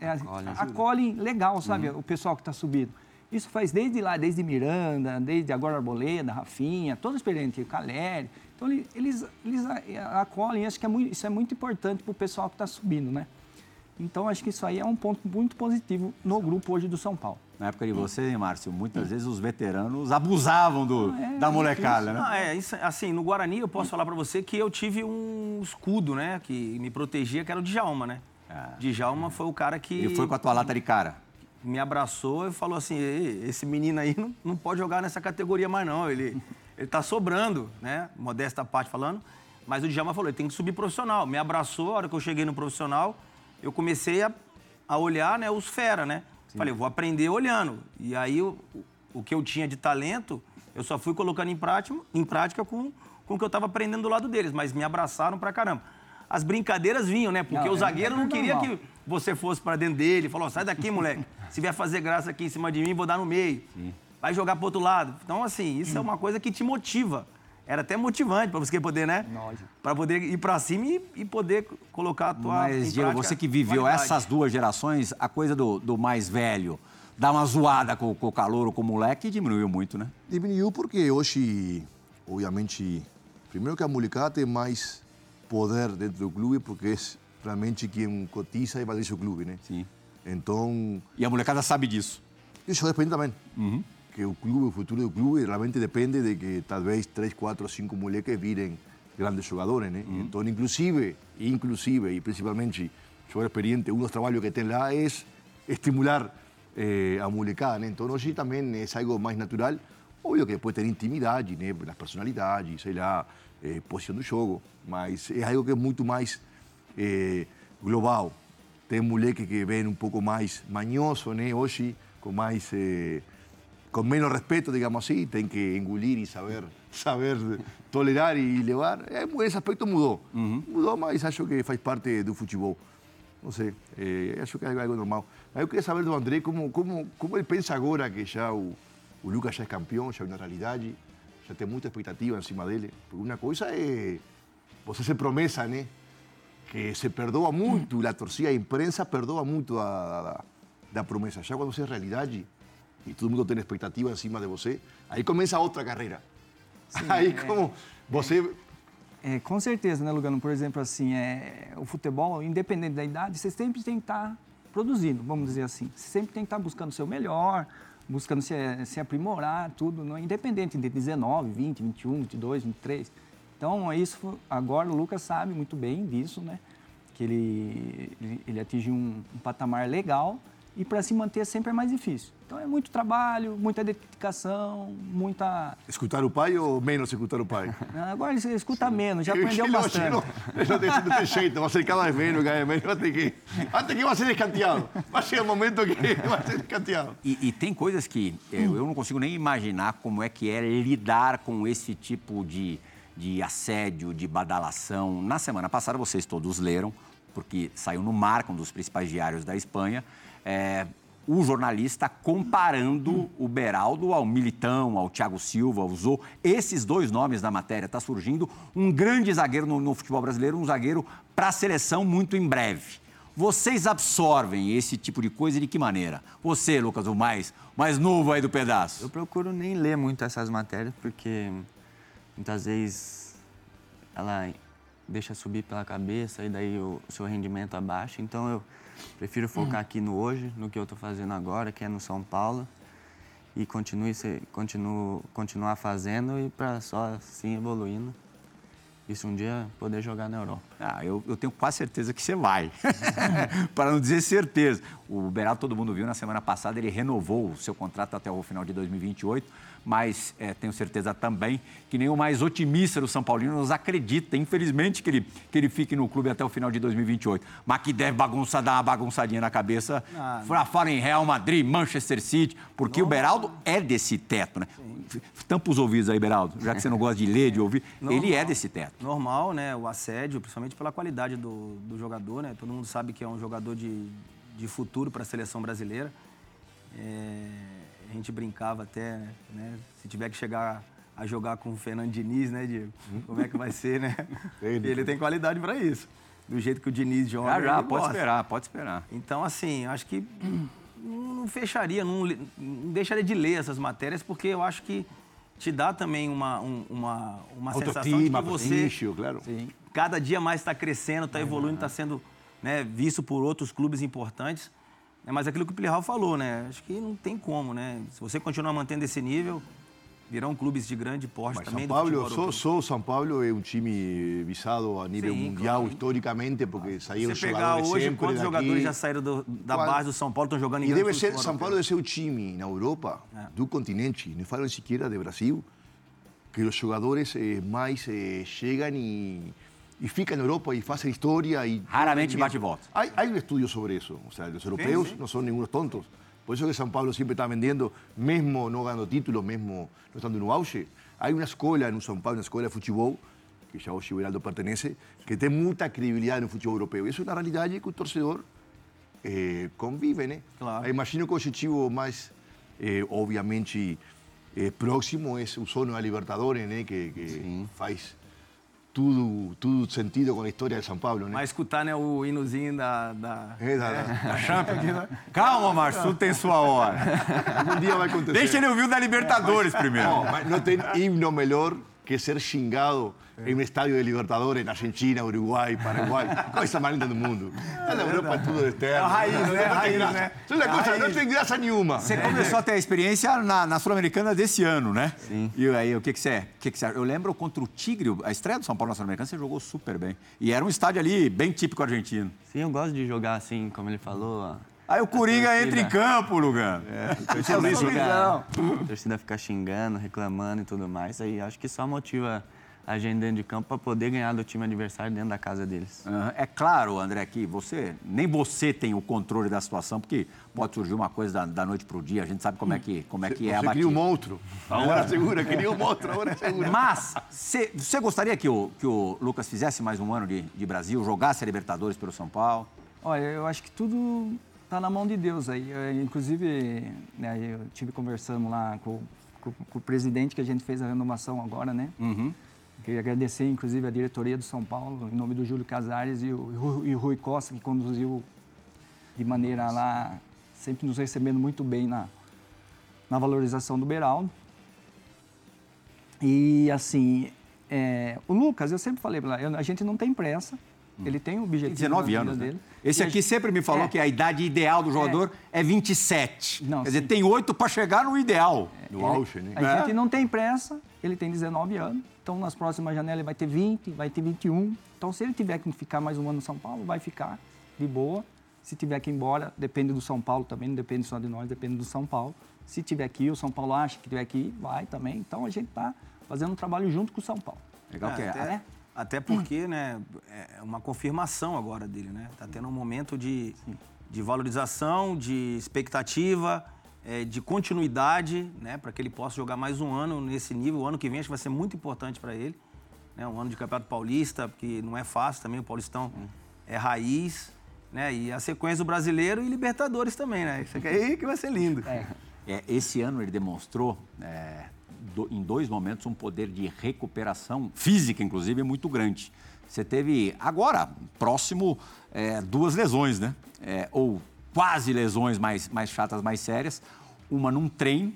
é, Acolhem. acolhem legal, sabe, o pessoal que está subindo. Isso faz desde lá, desde Miranda, desde agora Arboleda, Rafinha, todo experiente, Caleri. Então, ele- eles, eles acolhem, acho que é muito, isso é muito importante para o pessoal que está subindo, né? Então, acho que isso aí é um ponto muito positivo no grupo hoje do São Paulo. Na época de você, hein, Márcio, muitas vezes os veteranos abusavam do, é, da molecada, né? Ah, é, isso, assim, no Guarani eu posso falar pra você que eu tive um escudo, né, que me protegia, que era o Djalma, né? Djalma foi o cara que Ele foi com a tua lata de cara. me abraçou e falou assim, "Ei, esse menino aí não, não pode jogar nessa categoria mais não, ele, ele tá sobrando, né, modesta parte falando, Mas o Djalma falou, ele tem que subir profissional. Me abraçou, a hora que eu cheguei no profissional, eu comecei a, a olhar né, os fera, né? Sim. Falei, vou aprender olhando. E aí, o, o que eu tinha de talento, eu só fui colocando em prática, em prática com, com o que eu estava aprendendo do lado deles. Mas me abraçaram pra caramba. As brincadeiras vinham, né? Porque não, o é zagueiro não queria normal. que você fosse para dentro dele. Falou, sai daqui, moleque. Se vier fazer graça aqui em cima de mim, vou dar no meio. Sim. Vai jogar pro outro lado. Então, assim, isso hum. é uma coisa que te motiva. Era até motivante para você poder, né? Para poder ir para cima e, e, poder colocar a tua. Mas, Diego, você que viveu qualidade. essas duas gerações, a coisa do, do mais velho, dar uma zoada com, com o calor ou com o moleque, diminuiu muito, né? Diminuiu porque hoje, obviamente, primeiro que a molecada tem mais poder dentro do clube, porque é realmente quem cotiza e valoriza o clube, né? Sim. Então. E a molecada sabe disso. Isso depende também. Uhum que o clube, o futuro do clube, realmente depende de que talvez três, quatro, cinco moleques virem grandes jogadores, né? Uhum. Então, inclusive, inclusive e principalmente, jogador experiente, um dos trabalhos que tem lá é estimular eh, a molecada, né? Então, hoje também é algo mais natural. Óbvio que depois tem intimidade, né? As personalidades, sei lá, eh, posição do jogo, mas é algo que é muito mais eh, global. Tem moleque que vem um pouco mais manhoso, né? Hoje, com mais... Eh, con menos respeto, digamos así, tienen que engulir y saber, saber tolerar y levar. Ese aspecto mudou. Uhum. Mudou, mas acho que faz parte do futebol. Não sei, é, acho que é algo normal. Mas eu queria saber do André como, como, como ele pensa agora que já o, o Lucas já é campeão, já é uma realidade, já tem muita expectativa em cima dele. Porque uma coisa é você ser promessa, né? Que se perdoa muito, a torcida a imprensa perdoa muito a, a, da promessa. Já quando você é realidade, e todo mundo tem expectativa em cima de você, aí começa outra carreira. Sim, aí é, como você... É, com certeza, né, Lugano? Por exemplo, assim, é, o futebol, independente da idade, você sempre tem que estar tá produzindo, vamos dizer assim. Você sempre tem que estar tá buscando o seu melhor, buscando se, se aprimorar, tudo, não, é independente de 19, 20, 21, 22, 23. Então, é isso agora o Lucas sabe muito bem disso, né? Que ele, ele, ele atingiu um, um patamar legal e para se manter sempre é mais difícil. Então é muito trabalho, muita dedicação, muita. Escutar o pai ou menos escutar o pai? Agora você escuta menos, já aprendeu bastante. Não, não tem, não tem jeito, vai ser cada vez menos, cada vez menos, vai ter que. Até que vai ser descanteado. Vai chegar um momento que vai ser descanteado. E, e tem coisas que eu, eu não consigo nem imaginar como é que é lidar com esse tipo de, de assédio, de badalação. Na semana passada, vocês todos leram, porque saiu no Marca, um dos principais diários da Espanha é, o jornalista comparando o Beraldo ao Militão, ao Thiago Silva, usou esses dois nomes na matéria. Está surgindo um grande zagueiro no, no futebol brasileiro, um zagueiro para a seleção muito em breve. Vocês absorvem esse tipo de coisa de que maneira? Você, Lucas, o mais, mais novo aí do pedaço. Eu procuro nem ler muito essas matérias, porque muitas vezes ela deixa subir pela cabeça e daí o seu rendimento abaixa. Então eu Prefiro focar aqui no hoje, no que eu estou fazendo agora, que é no São Paulo, e continue, continuo, continuar fazendo e para só assim evoluindo. Isso um dia poder jogar na Europa. Ah, eu, eu tenho quase certeza que você vai. para não dizer certeza. O Beraldo, todo mundo viu, na semana passada ele renovou o seu contrato até o final de 2028 mas é, tenho certeza também que nem o mais otimista do São Paulino nos acredita, infelizmente, que ele, que ele fique no clube até o final de 2028. Mas que deve bagunçar, dar uma bagunçadinha na cabeça, ah, fora, fora em Real Madrid, Manchester City, porque não, o Beraldo é desse teto, né? Sim. Tampa os ouvidos aí, Beraldo, já que você não gosta de ler, de ouvir, Normal. ele é desse teto. Normal, né? O assédio, principalmente pela qualidade do, do jogador, né? Todo mundo sabe que é um jogador de, de futuro para a seleção brasileira. É a gente brincava até, né? Se tiver que chegar a jogar com o Fernando Diniz, né, Diego? Como é que vai ser, né? Ele, ele tem qualidade para isso. Do jeito que o Diniz joga. Já, já, pode esperar, pode esperar. Então, assim, acho que não fecharia, não, não, deixaria de ler essas matérias, porque eu acho que te dá também uma, um, uma, uma sensação de que você, claro. Sim, cada dia mais está crescendo, está evoluindo, está sendo né, visto por outros clubes importantes. É, mas aquilo que o Plihal falou, né? Acho que não tem como, né? Se você continuar mantendo esse nível, virão clubes de grande porte Mas também. São Paulo, só, só São Paulo é um time visado a nível Sim, mundial claro. historicamente, porque saíram Você pegar hoje, quantos daqui. jogadores já saíram do, da Qual... base do São Paulo estão jogando em E deve ser, São Paulo deve ser o time na Europa, é. do continente, não falam sequer de Brasil, que os jogadores eh, mais eh, chegam e, e ficam na Europa e fazem história. Raramente bate e volta. Hay, hay un estudio sobre eso. O sea, los europeos sí. no son ningunos tontos. Por eso que São Paulo siempre está vendiendo, mesmo no ganando títulos, mesmo no estando en un auge. Hay una escuela en São Paulo, una escuela de fútbol, que ya hoy o Beraldo pertenece, que tiene mucha credibilidad en el fútbol europeo. Y es una realidad que el torcedor eh, convive, ¿no? Claro. Imagino que o objetivo mais, eh, obviamente, eh, próximo é o sono da Libertadores, né? Que, que faz tudo, tudo sentido com a história de São Paulo, né? Mas escutar né, o hinozinho da, da, É, da- da- da Champions né? Calma, Márcio, tudo tem sua hora. Algum dia vai acontecer. Deixa ele ouvir o da Libertadores primeiro. Não, mas não tem himno melhor que ser xingado em um estádio de Libertadores na Argentina, Uruguai, Paraguai. Coisa mais linda do mundo. Tá na Europa é tudo externo. É a raiz, né? Não tem A raiz, graça. né? Isso é uma É a coisa, não tem graça nenhuma. Você começou a ter a experiência na, na Sul-Americana desse ano, né? Sim. E aí, o que que você... O que que você eu lembro contra o Tigre, a estreia do São Paulo na Sul-Americana, você jogou super bem. E era um estádio ali bem típico argentino. Sim, eu gosto de jogar assim, como ele falou. Aí o Coringa entra em campo, Lugan. A torcida, Luiz fica, a torcida fica xingando, reclamando e tudo mais. Aí acho que só motiva a gente dentro de campo para poder ganhar do time adversário dentro da casa deles. Aham. É claro, André, que você nem você tem o controle da situação, porque pode surgir uma coisa da, da noite para o dia, a gente sabe como é que, como é, que é a Você batida. cria um monstro. A hora segura, cria um monstro, a hora segura. Mas cê- você gostaria que o, que o Lucas fizesse mais um ano de, de Brasil, jogasse a Libertadores pelo São Paulo? Olha, eu acho que tudo está na mão de Deus aí. Eu, inclusive, né, eu tive conversando lá com, com- com o presidente que a gente fez a renovação agora, né? Queria agradecer, inclusive, a diretoria do São Paulo, em nome do Júlio Casares e o, e o- o Rui Costa, que conduziu de maneira lá, sempre nos recebendo muito bem na, na valorização do Beraldo. E, assim, é, o Lucas, eu sempre falei para ele, a gente não tem pressa, ele tem um objetivo Tem 19 na anos, né? dele. Esse E aqui gente- sempre me falou É. que a idade ideal do jogador é, 27. Não, Quer dizer, sim. tem oito para chegar no ideal. No auge, né? A É. gente não tem pressa, ele tem 19 anos, então nas próximas janelas ele vai ter 20, vai ter 21. Então se ele tiver que ficar mais um ano no São Paulo, vai ficar de boa. Se tiver que ir embora, depende do São Paulo também, não depende só de nós, depende do São Paulo. Se tiver que ir, o São Paulo acha que tiver que ir, vai também. Então a gente está fazendo um trabalho junto com o São Paulo. Legal É, que é. até, até porque, né, é uma confirmação agora dele, né? Tá tendo um momento de, de valorização, de expectativa, é, de continuidade, né? Para que ele possa jogar mais um ano nesse nível. O ano que vem acho que vai ser muito importante para ele. Né? Um ano de Campeonato Paulista, porque não é fácil também, o Paulistão é raiz, né? E a sequência do Brasileiro e Libertadores também, né? Isso aqui aí que vai ser lindo. É, esse ano ele demonstrou, é, do- em dois momentos, um poder de recuperação física, inclusive, muito grande. Você teve, agora, próximo, é, duas lesões, né? É, ou quase lesões mais, mais chatas, mais sérias. Uma num trem,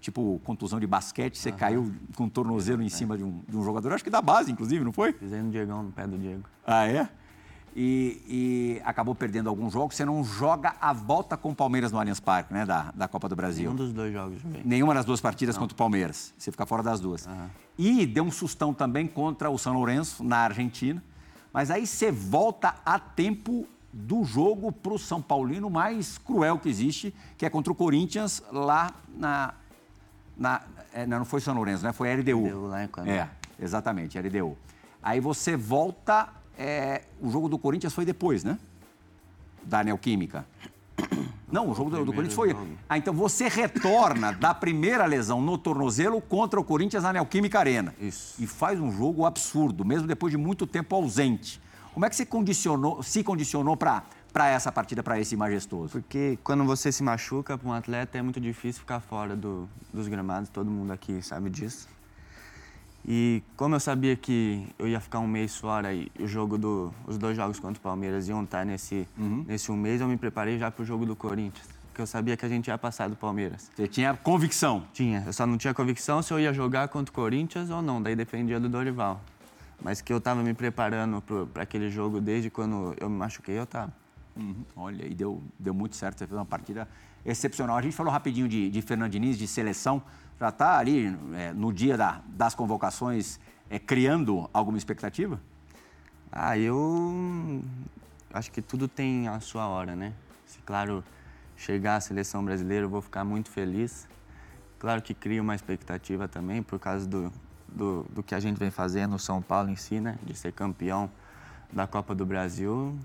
tipo contusão de basquete, você caiu com o tornozelo em cima de um, de um jogador, acho que da base, inclusive, não foi? Pisei no Diegão, no pé do Diego. Ah, é? E, e acabou perdendo alguns jogos. Você não joga a volta com o Palmeiras no Allianz Parque, né? Da, da Copa do Brasil. Um dos dois jogos joguei. Nenhuma das duas partidas contra o Palmeiras. Você fica fora das duas. E deu um sustão também contra o São Lourenço, na Argentina. Mas aí você volta a tempo do jogo para o São Paulino mais cruel que existe, que é contra o Corinthians lá na. na é, não, foi São Lourenço, né? Foi a LDU. LDU lá em Equador. É, exatamente, LDU. Aí você volta. é, o jogo do Corinthians foi depois, né? Da Neoquímica. Não, o jogo do, do Corinthians foi. jogo. Ah, então você retorna da primeira lesão no tornozelo contra o Corinthians na Neoquímica Arena. Isso. E faz um jogo absurdo, mesmo depois de muito tempo ausente. Como é que você condicionou, se condicionou para essa partida, para esse majestoso? Porque quando você se machuca para um atleta é muito difícil ficar fora do- dos gramados, todo mundo aqui sabe disso. E como eu sabia que eu ia ficar um mês fora e o jogo do, os dois jogos contra o Palmeiras iam estar nesse, nesse um mês, eu me preparei já para o jogo do Corinthians, porque eu sabia que a gente ia passar do Palmeiras. Você tinha convicção. Tinha, eu só não tinha convicção se eu ia jogar contra o Corinthians ou não, daí dependia do Dorival. Mas que eu estava me preparando para aquele jogo desde quando eu me machuquei, eu estava. Uhum. Olha, e deu, deu muito certo. Você fez uma partida excepcional. A gente falou rapidinho de, de Fernando Diniz, de seleção. Já está ali é, no dia da- das convocações é, criando alguma expectativa? Ah, eu acho que tudo tem a sua hora, né? Se, claro, chegar à seleção brasileira, eu vou ficar muito feliz. Claro que cria uma expectativa também por causa do, do, do que a gente vem fazendo no São Paulo em si, né? De ser campeão da Copa do Brasil.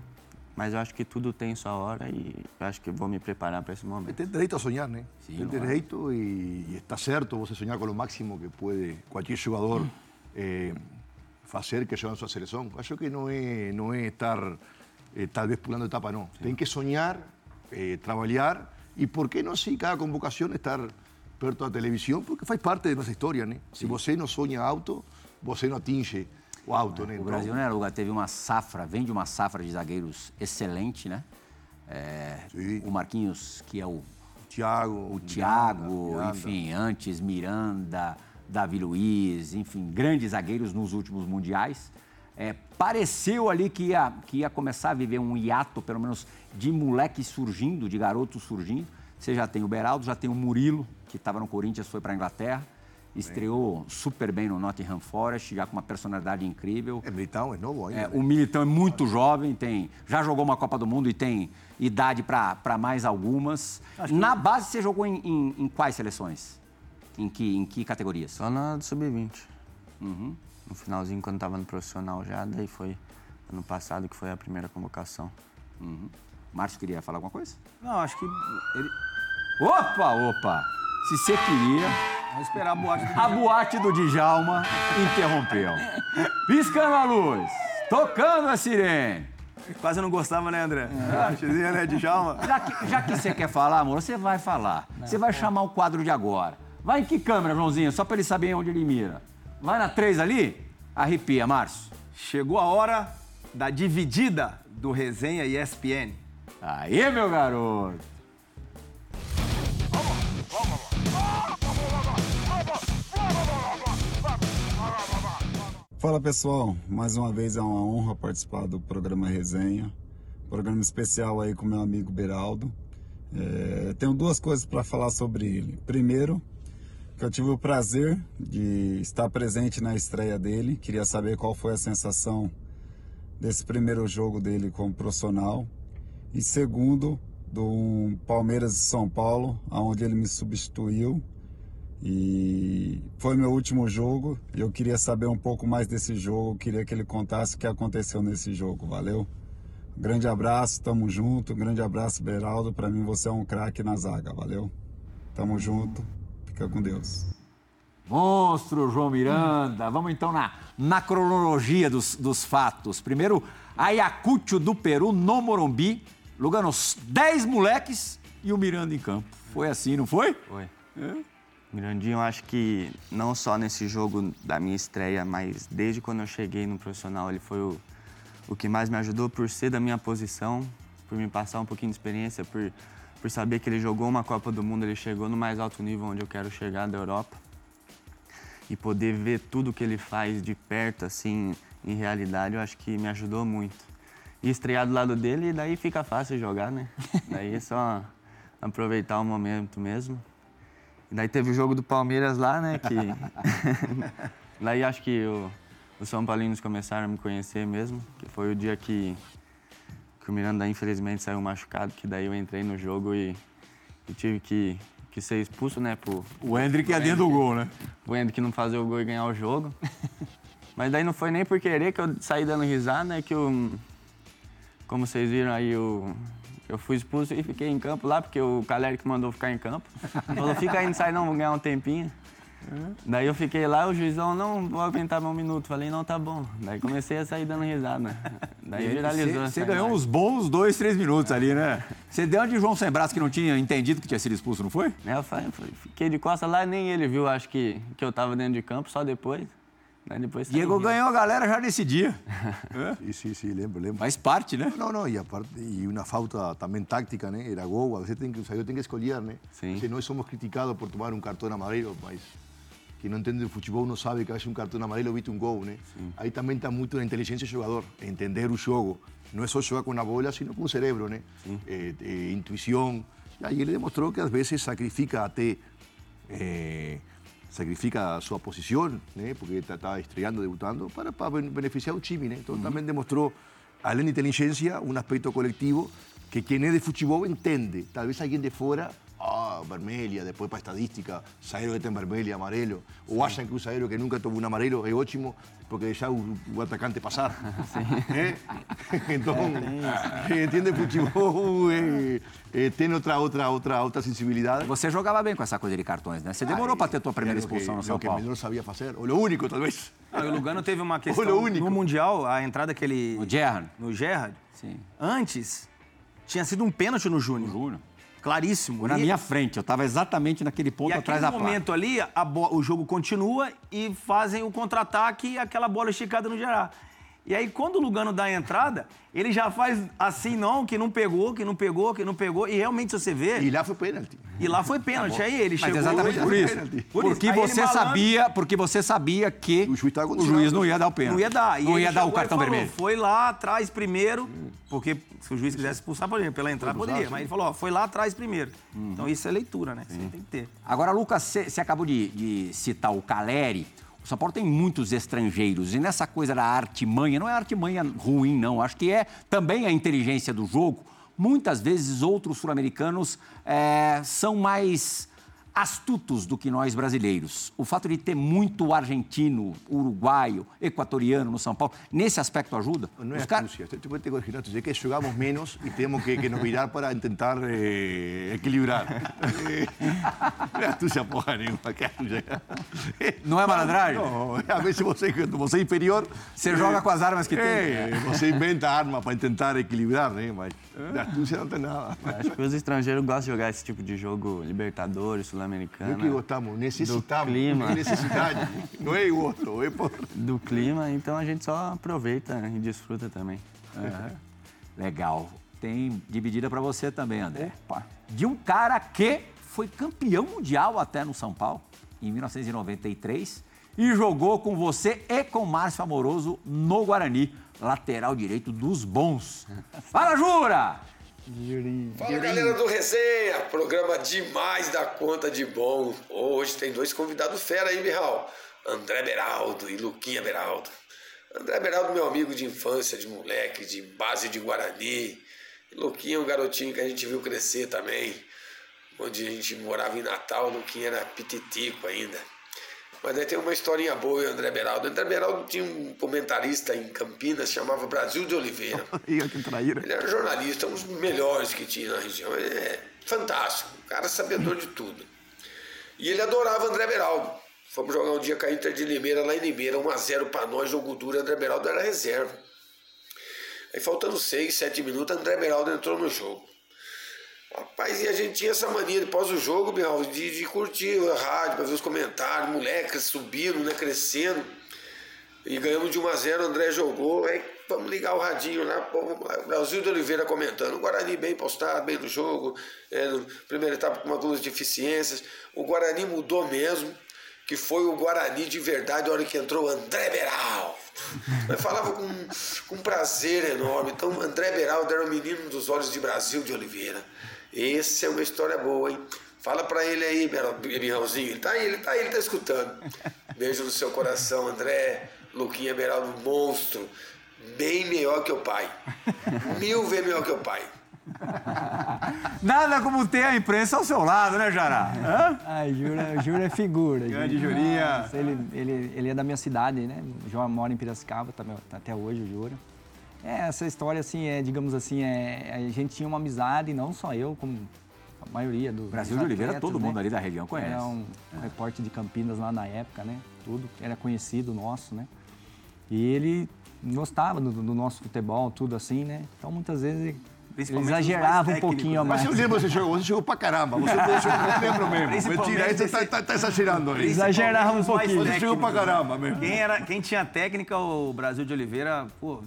Mas eu acho que tudo tem sua hora e eu acho que vou me preparar para esse momento. Tem derecho a soñar, né? Tem derecho e, e está certo você sonhar com o máximo que pode qualquer jogador eh, fazer que joga na sua seleção. Acho que não é, não é estar eh, talvez pulando etapa, não. Tem que sonhar, eh, trabalhar e por que não, se cada convocação estar perto da televisão, porque faz parte da nossa história, né? Se você não sonha alto, você não atinge o alto, né? O Brasil, né, Luga, teve uma safra, vem de uma safra de zagueiros excelente, né? É, Sim. o Marquinhos, que é o, Thiago, o Thiago, enfim, antes Miranda, Davi Luiz, enfim, grandes zagueiros nos últimos mundiais. É, pareceu ali que ia, que ia começar a viver um hiato, pelo menos, de moleque surgindo, de garoto surgindo. Você já tem o Beraldo, já tem o Murilo, que estava no Corinthians, foi para a Inglaterra. Estreou super bem no Nottingham Forest, já com uma personalidade incrível. É militão, é novo ainda. É, né? o Militão é muito jovem, tem, já jogou uma Copa do Mundo e tem idade para mais algumas. Na base, você jogou em, em- em quais seleções? Em que, em que categorias? Só na do Sub-20. No finalzinho, quando estava no profissional já, daí foi ano passado que foi a primeira convocação. Uhum. Márcio queria falar alguma coisa? Não, acho que ele... Opa, opa! Se você queria, Vamos esperar a boate do a boate do Djalma interrompeu. Piscando a luz, tocando a sirene. Quase não gostava, né, André? Ah, Xizinha, né, Djalma? Já que, já que você quer falar, amor, você vai falar. Você vai chamar o quadro de agora. Vai em que câmera, Joãozinho? Só para ele saber onde ele mira. Vai na 3 ali? Arrepia, Márcio. Chegou a hora da dividida do Resenha ESPN. Aí, meu garoto. Fala pessoal, mais uma vez é uma honra participar do programa Resenha, programa especial aí com meu amigo Beraldo. É, tenho duas coisas para falar sobre ele. Primeiro, que eu tive o prazer de estar presente na estreia dele, queria saber qual foi a sensação desse primeiro jogo dele como profissional. E segundo, do Palmeiras de São Paulo, onde ele me substituiu. E foi meu último jogo. e Eu queria saber um pouco mais desse jogo. Queria que ele contasse o que aconteceu nesse jogo. Valeu? Grande abraço, tamo junto. Grande abraço, Beraldo. Para mim você é um craque na zaga. Valeu? Tamo junto. Fica com Deus. Monstro João Miranda. Vamos então na, na cronologia dos, dos fatos. Primeiro, Ayacucho do Peru, no Morumbi. Lugano, 10 moleques e o Miranda em campo. Foi assim, não foi? Foi. Mirandinho, eu acho que não só nesse jogo da minha estreia, mas desde quando eu cheguei no profissional, ele foi o, o que mais me ajudou por ser da minha posição, por me passar um pouquinho de experiência, por, por saber que ele jogou uma Copa do Mundo, ele chegou no mais alto nível onde eu quero chegar da Europa. E poder ver tudo que ele faz de perto, assim, em realidade, eu acho que me ajudou muito. E estrear do lado dele, daí fica fácil jogar, né? Daí é só aproveitar o momento mesmo. E daí teve o jogo do Palmeiras lá, né? Que... daí acho que o, os São Paulinos começaram a me conhecer mesmo, que foi o dia que, que o Miranda infelizmente saiu machucado, que daí eu entrei no jogo e, e tive que, que ser expulso, né? Por, O Hendrick é dentro do gol, né? o Hendrick não fazer o gol e ganhar o jogo. Mas daí não foi nem por querer que eu saí dando risada, né? Que eu, como vocês viram aí, eu, eu fui expulso e fiquei em campo lá, porque o Caleri que mandou ficar em campo. Falou, fica aí, não sai não, vou ganhar um tempinho. Daí eu fiquei lá, o juizão, não, vou aguentar um minuto. Falei, não, tá bom. Daí comecei a sair dando risada. Daí viralizou. Você ganhou imagem. uns bons dois, três minutos ali, né? Você deu de João Sem Braço que não tinha entendido que tinha sido expulso, não foi? Né, Eu falei, fiquei de costas lá, nem ele viu, acho que, que eu tava dentro de campo, só depois. Daí depois saí Diego ganhou a galera já nesse dia. Sí, sí, sí, lembro, lembro. Faz parte, né? No, no, y aparte, y una falta también táctica, ¿no? Era gol, a veces tem que, tengo que escolher, ¿no? Sí. Si no somos criticados por tomar un cartón amarelo, mas que não entende de futebol não sabe que a veces un cartón amarelo evita un gol, né? Aí também está muito na inteligência do jogador, entender o jogo. Não é só jogar com a bola, sino com o cerebro, né? Eh, eh, intuição. E aí ele demonstrou que às vezes sacrifica até eh, sacrifica a sua posição, né? Porque estava estreando, debutando, para, para ben- beneficiar o time, né? Então também demonstrou, além de inteligência, um aspecto coletivo que quem é de futebol entende. Talvez alguém de fora, ah, vermelha, depois para estadística, zagueiro que tem vermelho e amarelo, ou acham que o zagueiro que nunca tomou um amarelo é ótimo porque deixa o, o atacante passar. ¿Eh? Então, quem entende futebol eh, eh, tem outra, outra, outra, outra sensibilidade. Você jogava bem com essa coisa de cartões, né? Você demorou para ter tua primeira Era o que- expulsão no São o que Paulo. melhor sabia fazer, ou o único, talvez. Ah, o Lugano teve uma questão no Mundial, a entrada que ele... O Gerrard. No Gerrard. Sim. Antes, tinha sido um pênalti no Júnior. Júnior. Claríssimo. Foi na E- minha frente, eu estava exatamente naquele ponto E atrás da placa. momento ali, bo- o jogo continua e fazem o contra-ataque e aquela bola esticada no Gerard. E aí, quando o Lugano dá a entrada, ele já faz assim, não, que não pegou, que não pegou, que não pegou. E realmente, se você vê, E lá foi pênalti. e lá foi pênalti. Aí ele Tá Mas chegou... exatamente por isso. Por isso. Porque você sabia, porque você sabia que O juiz tava o juiz não ia dar o pênalti. Não ia dar. E Não ia dar o cartão falou, vermelho. Foi lá atrás primeiro, porque se o juiz quisesse expulsar, poderia. Pela entrada, poderia. sim. Mas ele falou, ó, foi lá atrás primeiro. Uhum. Então isso é leitura, né? Você tem que ter. Agora, Lucas, você acabou de, de citar o Caleri. O São Paulo tem muitos estrangeiros. E nessa coisa da artimanha, não é artimanha ruim, não. Acho que é também a inteligência do jogo. Muitas vezes outros sul-americanos eh, são mais astutos do que nós brasileiros. O fato de ter muito argentino, uruguaio, equatoriano no São Paulo, nesse aspecto ajuda? Não é Os caras- astúcia, te puedes corrigir, Renato, é que jogamos menos e temos que, que nos virar para tentar eh, equilibrar. Eh, não é astúcia porra nenhuma, que astúcia. Não é malandragem? Não, às vezes você, quando você é inferior... Você joga com as armas que tem. É, você inventa arma para tentar equilibrar, né? Mas de não tem nada. Acho que os estrangeiros gostam de jogar esse tipo de jogo, Libertadores, Sul-Americana. É que gostamos, necessitamos. Do clima. Necessidade, não é outro, é por... Do clima, então a gente só aproveita e desfruta também. Legal. Tem dividida para você também, André. De um cara que foi campeão mundial até no São Paulo, em 1993, e jogou com você e com Márcio Amoroso no Guarani, lateral direito dos bons. Fala, Jura! Fala galera do Resenha, programa demais da conta de bom. Hoje tem dois convidados fera aí, Birral. André Beraldo e Luquinha Beraldo. André Beraldo, meu amigo de infância, de moleque, de base de Guarani. E Luquinha, um garotinho que a gente viu crescer também. Onde a gente morava em Natal, Luquinha era pititico ainda. Mas aí tem uma historinha boa, o André Beraldo. O André Beraldo tinha um comentarista em Campinas, chamava Brasil de Oliveira. Ele era jornalista, um dos melhores que tinha na região. Ele é fantástico, um cara sabedor de tudo. E ele adorava André Beraldo. Fomos jogar um dia com a Inter de Limeira, lá em Limeira, 1x0 para nós, jogo duro, André Beraldo era reserva. Aí faltando 6, 7 minutos, André Beraldo entrou no jogo. Rapaz, e a gente tinha essa mania, depois do jogo, Beraldo, de, de curtir a rádio, para ver os comentários, moleques subindo, né, crescendo. E ganhamos de 1 a 0 o André jogou, aí vamos ligar o radinho lá, pô. Brasil de Oliveira comentando, o Guarani bem postado, bem no jogo, é, no primeira etapa com algumas deficiências. O Guarani mudou mesmo, que foi o Guarani de verdade a hora que entrou o André Beraldo. Mas falava com, com prazer enorme. Então, André Beraldo era o menino dos olhos de Brasil de Oliveira. Essa é uma história boa, hein? Fala pra ele aí, Beraldo, Birrãozinho. Ele tá aí, ele tá aí, ele tá escutando. Beijo no seu coração, André. Luquinha Beraldo, monstro. Bem melhor que o pai. Mil vezes melhor que o pai. Nada como ter a imprensa ao seu lado, né, Jará? Hã? Ai, Jura, Jura é figura. Grande. Jurinha. Ele, ele, ele é da minha cidade, né? O João mora em Piracicaba também, até hoje, o Jura. É, essa história, assim, é, digamos assim, é, a gente tinha uma amizade, não só eu, como a maioria do Brasil de Oliveira, atletas, todo né? mundo ali da região conhece. Era um repórter de Campinas lá na época, né? Tudo, era conhecido nosso, né? E ele gostava do, do nosso futebol, tudo assim, né? Então, muitas vezes, ele exagerava um pouquinho a Mas mais. eu lembro você jogou, você jogou pra caramba. Você deixou, eu lembro mesmo. Mentira, aí você tá, tá, tá exagerando aí. Exagerava um pouquinho. Você jogou pra caramba mesmo. Quem, era, quem tinha técnica, o Brasil de Oliveira, pô,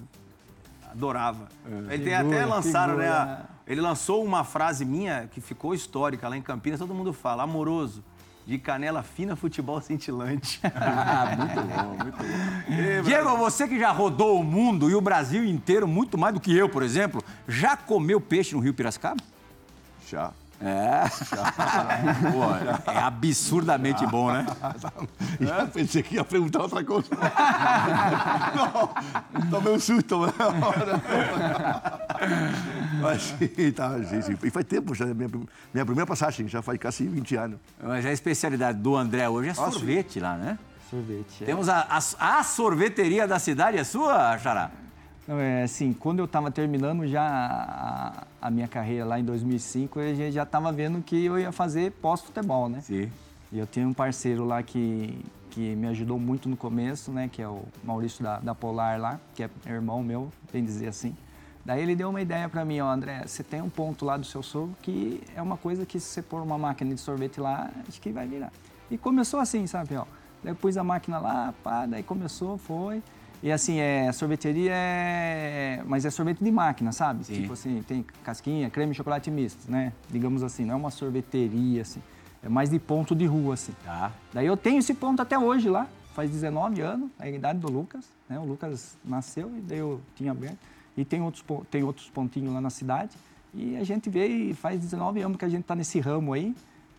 adorava. Ele tem Figura, até lançaram, né? figura. a- Ele lançou uma frase minha que ficou histórica lá em Campinas, todo mundo fala, amoroso. De canela fina, futebol cintilante. Ah, muito bom, muito bom. Diego, você que já rodou o mundo e o Brasil inteiro, muito mais do que eu, por exemplo, já comeu peixe no Rio Piracicaba? Já. É. Pô, é absurdamente bom, né? Já pensei que ia perguntar outra coisa. Não, tomei um susto. Mas sim, tá, sim. E faz tempo já, minha, minha primeira passagem, já faz quase 20 anos. Mas a especialidade do André hoje é sorvete lá, né? Sorvete. é. Temos a, a, a sorveteria da cidade, é sua, Xará? Não, é assim, quando eu estava terminando já a, a minha carreira lá em 2005, eu já- já estava vendo que eu ia fazer pós-futebol, né? Sim. E eu tenho um parceiro lá que, que me ajudou muito no começo, né? Que é o Maurício da, da Polar lá, que é irmão meu, bem dizer assim. Daí ele deu uma ideia para mim, ó, André, você tem um ponto lá do seu sogro que é uma coisa que se você pôr uma máquina de sorvete lá, acho que vai virar. E começou assim, sabe, ó. Daí eu pus a máquina lá, pá, daí começou, foi. E assim, é, sorveteria é... Mas é sorvete de máquina, sabe? Sim. Tipo assim, tem casquinha, creme chocolate misto, né? Digamos assim, não é uma sorveteria, assim. É mais de ponto de rua, assim. Tá. Daí eu tenho esse ponto até hoje lá, faz 19 anos, a idade do Lucas, né? O Lucas nasceu e daí eu tinha aberto. E tem outros, tem outros pontinhos lá na cidade. E a gente vê e faz 19 anos que a gente tá nesse ramo aí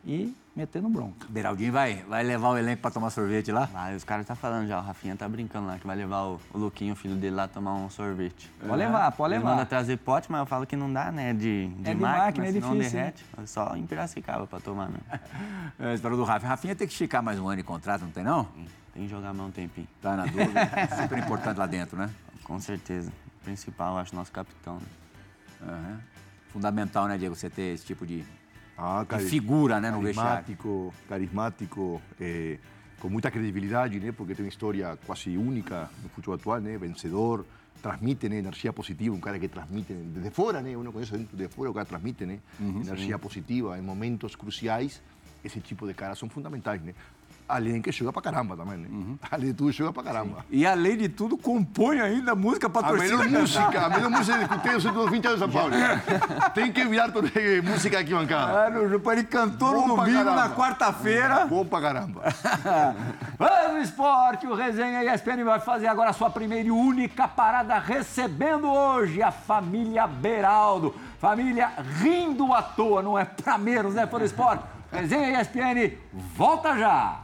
e metendo bronca. Beraldinho vai, vai levar o elenco pra tomar sorvete lá? Lá, os caras tá falando já, o Rafinha tá brincando lá, que vai levar o, o Luquinho, o filho dele, lá tomar um sorvete. Pode levar, pode Ele levar. manda trazer pote, mas eu falo que não dá, né? De, de, É de máquina, máquina, é senão difícil, derrete. Só em Piracicaba pra tomar mesmo. É, esperou do Rafinha. Rafinha tem que esticar mais um ano de contrato, não tem não? Tem que jogar mais um tempinho. Tá na dúvida. Super importante lá dentro, né? Com certeza. O principal, eu acho, nosso capitão. Né? Aham. Fundamental, né, Diego, você ter esse tipo de, Ah, figura, né, no vestiário. carismático, carismático, eh, com muita credibilidade, né? Porque tem uma história quase única no futebol atual, né? Vencedor, transmite né? energia positiva, um cara que transmite desde fora, né? Uno conhece dentro de fora, o cara transmite, né? energia positiva em momentos cruciais. Esse tipo de caras são fundamentais, né? Além que joga pra caramba também, né? Além de tudo, joga pra caramba. E além de tudo, compõe ainda música pra A torcida. melhor música, a melhor música que nos últimos 20 anos de São Paulo. Tem que virar toda música aqui bancada. Ah, no, ele cantou Bom no domingo, na caramba. quarta-feira. Bom pra caramba. Vamos esporte, o Resenha ESPN vai fazer agora a sua primeira e única parada, recebendo hoje a família Beraldo. Família rindo à toa, não é pra menos, né, Fã do Esporte? Resenha ESPN, volta já!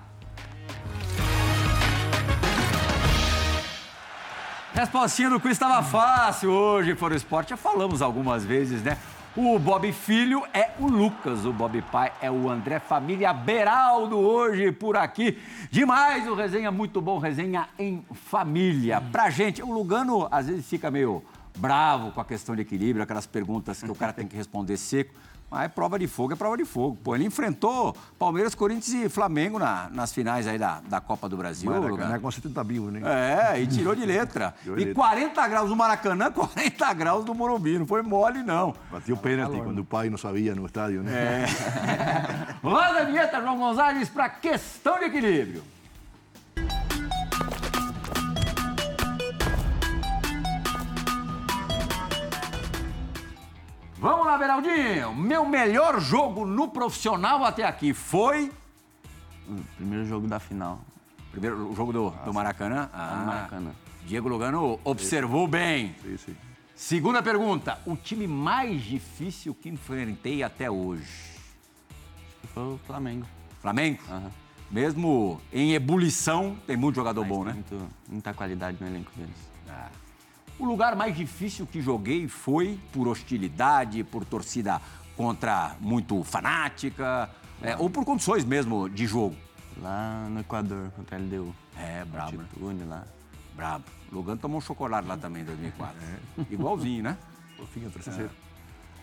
Respostinha do quiz estava fácil hoje, Fora Esporte. Já falamos algumas vezes, né? O Bob Filho é o Lucas, o Bob Pai é o André Família Beraldo hoje por aqui. Demais o resenha, muito bom, resenha em família. Pra gente, o Lugano às vezes fica meio bravo com a questão de equilíbrio, aquelas perguntas que o cara tem que responder seco. Mas é prova de fogo, é prova de fogo. Pô, ele enfrentou Palmeiras, Corinthians e Flamengo na- nas finais aí da, da Copa do Brasil. Maracanã com 70 mil, né? É, e tirou de letra. Tirou de e letra. 40 graus no Maracanã, 40 graus no Morumbi. Não foi mole, não. Bateu pênalti quando o pai não sabia no estádio, né? Roda a vinheta, João Gonzalez, para questão de equilíbrio. Vamos lá, Beraldinho. Meu melhor jogo no profissional até aqui foi. O primeiro jogo da final. Primeiro o jogo do, do Maracanã. Ah, no Maracanã. Diego Lugano observou bem. Sim, sim. Segunda pergunta. O time mais difícil que enfrentei até hoje? Foi o Flamengo. Flamengo? Aham. Mesmo em ebulição, tem muito jogador Mas bom, tem né? muito- muita qualidade no elenco deles. O lugar mais difícil que joguei foi por hostilidade, por torcida contra muito fanática, é, ou por condições mesmo de jogo. Lá no Equador, contra a LDU. É, brabo, né? Altitude lá. Brabo. Lugano tomou um chocolate lá também em 2004. Igualzinho, né? Fofinho, 3 a 0.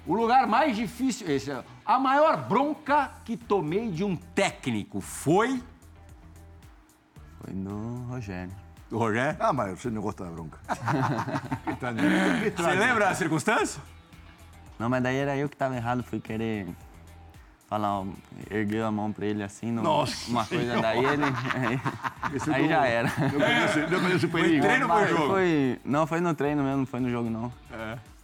O lugar mais difícil, esse, é- a maior bronca que tomei de um técnico foi Foi no Rogério. Do Rogério. Ah, mas você não gosta da bronca. estranho. Que Você lembra a circunstância? Não, mas daí era eu que tava errado, fui querer falar, ó, erguer a mão pra ele assim, no- Nossa uma coisa daí ele. Aí não- já era. Não conheço, não conheço o perigo. treino ou foi jogo? foi- não, foi no treino mesmo, não foi no jogo não.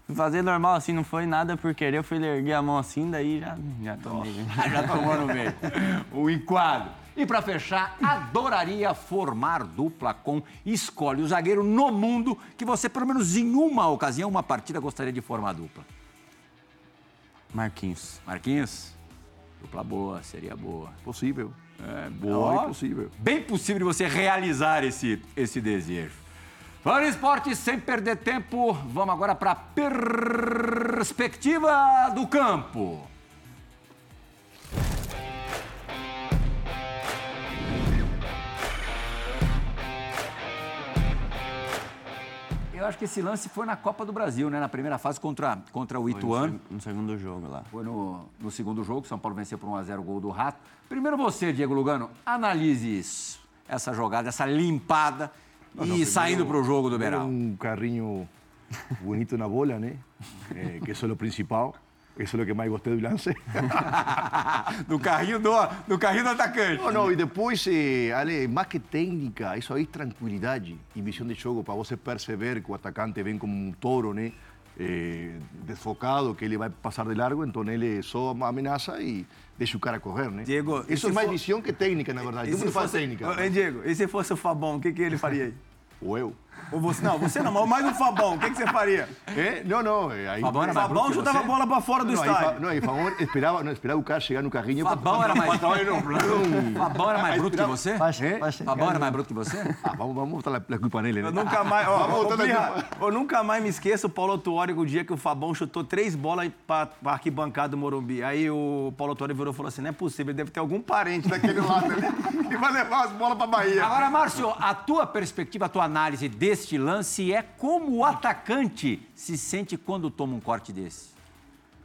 Fui fazer normal assim, não foi nada por querer, eu fui erguer a mão assim, daí já, já tomei. Já tomou no meio. O enquadro. E para fechar, adoraria formar dupla com escolhe o zagueiro no mundo que você, pelo menos em uma ocasião, uma partida, gostaria de formar dupla. Marquinhos. Marquinhos? Dupla boa, seria boa. Possível. É, Boa Ó, e possível. Bem possível de você realizar esse, esse desejo. Falando em esporte, sem perder tempo, vamos agora para a perspectiva do campo. Eu acho que esse lance foi na Copa do Brasil, né? Na primeira fase contra, contra o no Ituano. seg- No segundo jogo lá. Foi no, no segundo jogo, São Paulo venceu por 1x0 o gol do Rato. Primeiro você, Diego Lugano, analise isso, essa jogada, essa limpada e saindo para o jogo do Era Beral. un carrinho bonito na bola, né? Eh, que eso es lo principal. Eso es lo que mais gostei do lance. no, carrinho do, no carrinho do atacante. Não, não, e depois, eh, Ale, mais que técnica, isso aí é tranquilidade e visão de jogo para você perceber que o atacante vem como um touro, né? Eh, desfocado, que ele vai passar de largo, então ele só ameaça e deixa o cara correr, né? Diego, isso é mais for- visão que técnica, na verdade. Todo mundo faz fosse- técnica. Ô, Hein, Diego, e se fosse o Fabão, o que, que ele faria aí? Ou eu. Ou você, não, você não, mas mais o Fabão, o que, que você faria? É? Não, não. eh, Aí, Fabão era mais Fabão chutava a bola pra fora do não, aí, estádio. Fa- não, aí Fabão esperava, não, esperava o cara chegar no carrinho. Fabão era mais- Fabão era mais bruto que você? Fabão era mais bruto que você? Ah, vamos, vamos botar a, culpa nele, né? Eu nunca mais, ó, Vamos culpa. eu nunca mais me esqueço o Paulo Autuori, o dia que o Fabão chutou três bolas pra, pra arquibancada do Morumbi. Aí o Paulo Autuori virou e falou assim, não é possível, ele deve ter algum parente daquele lado ali que vai levar as bolas pra Bahia. Agora, Márcio, a tua perspectiva, a tua análise deste lance é como o atacante se sente quando toma um corte desse.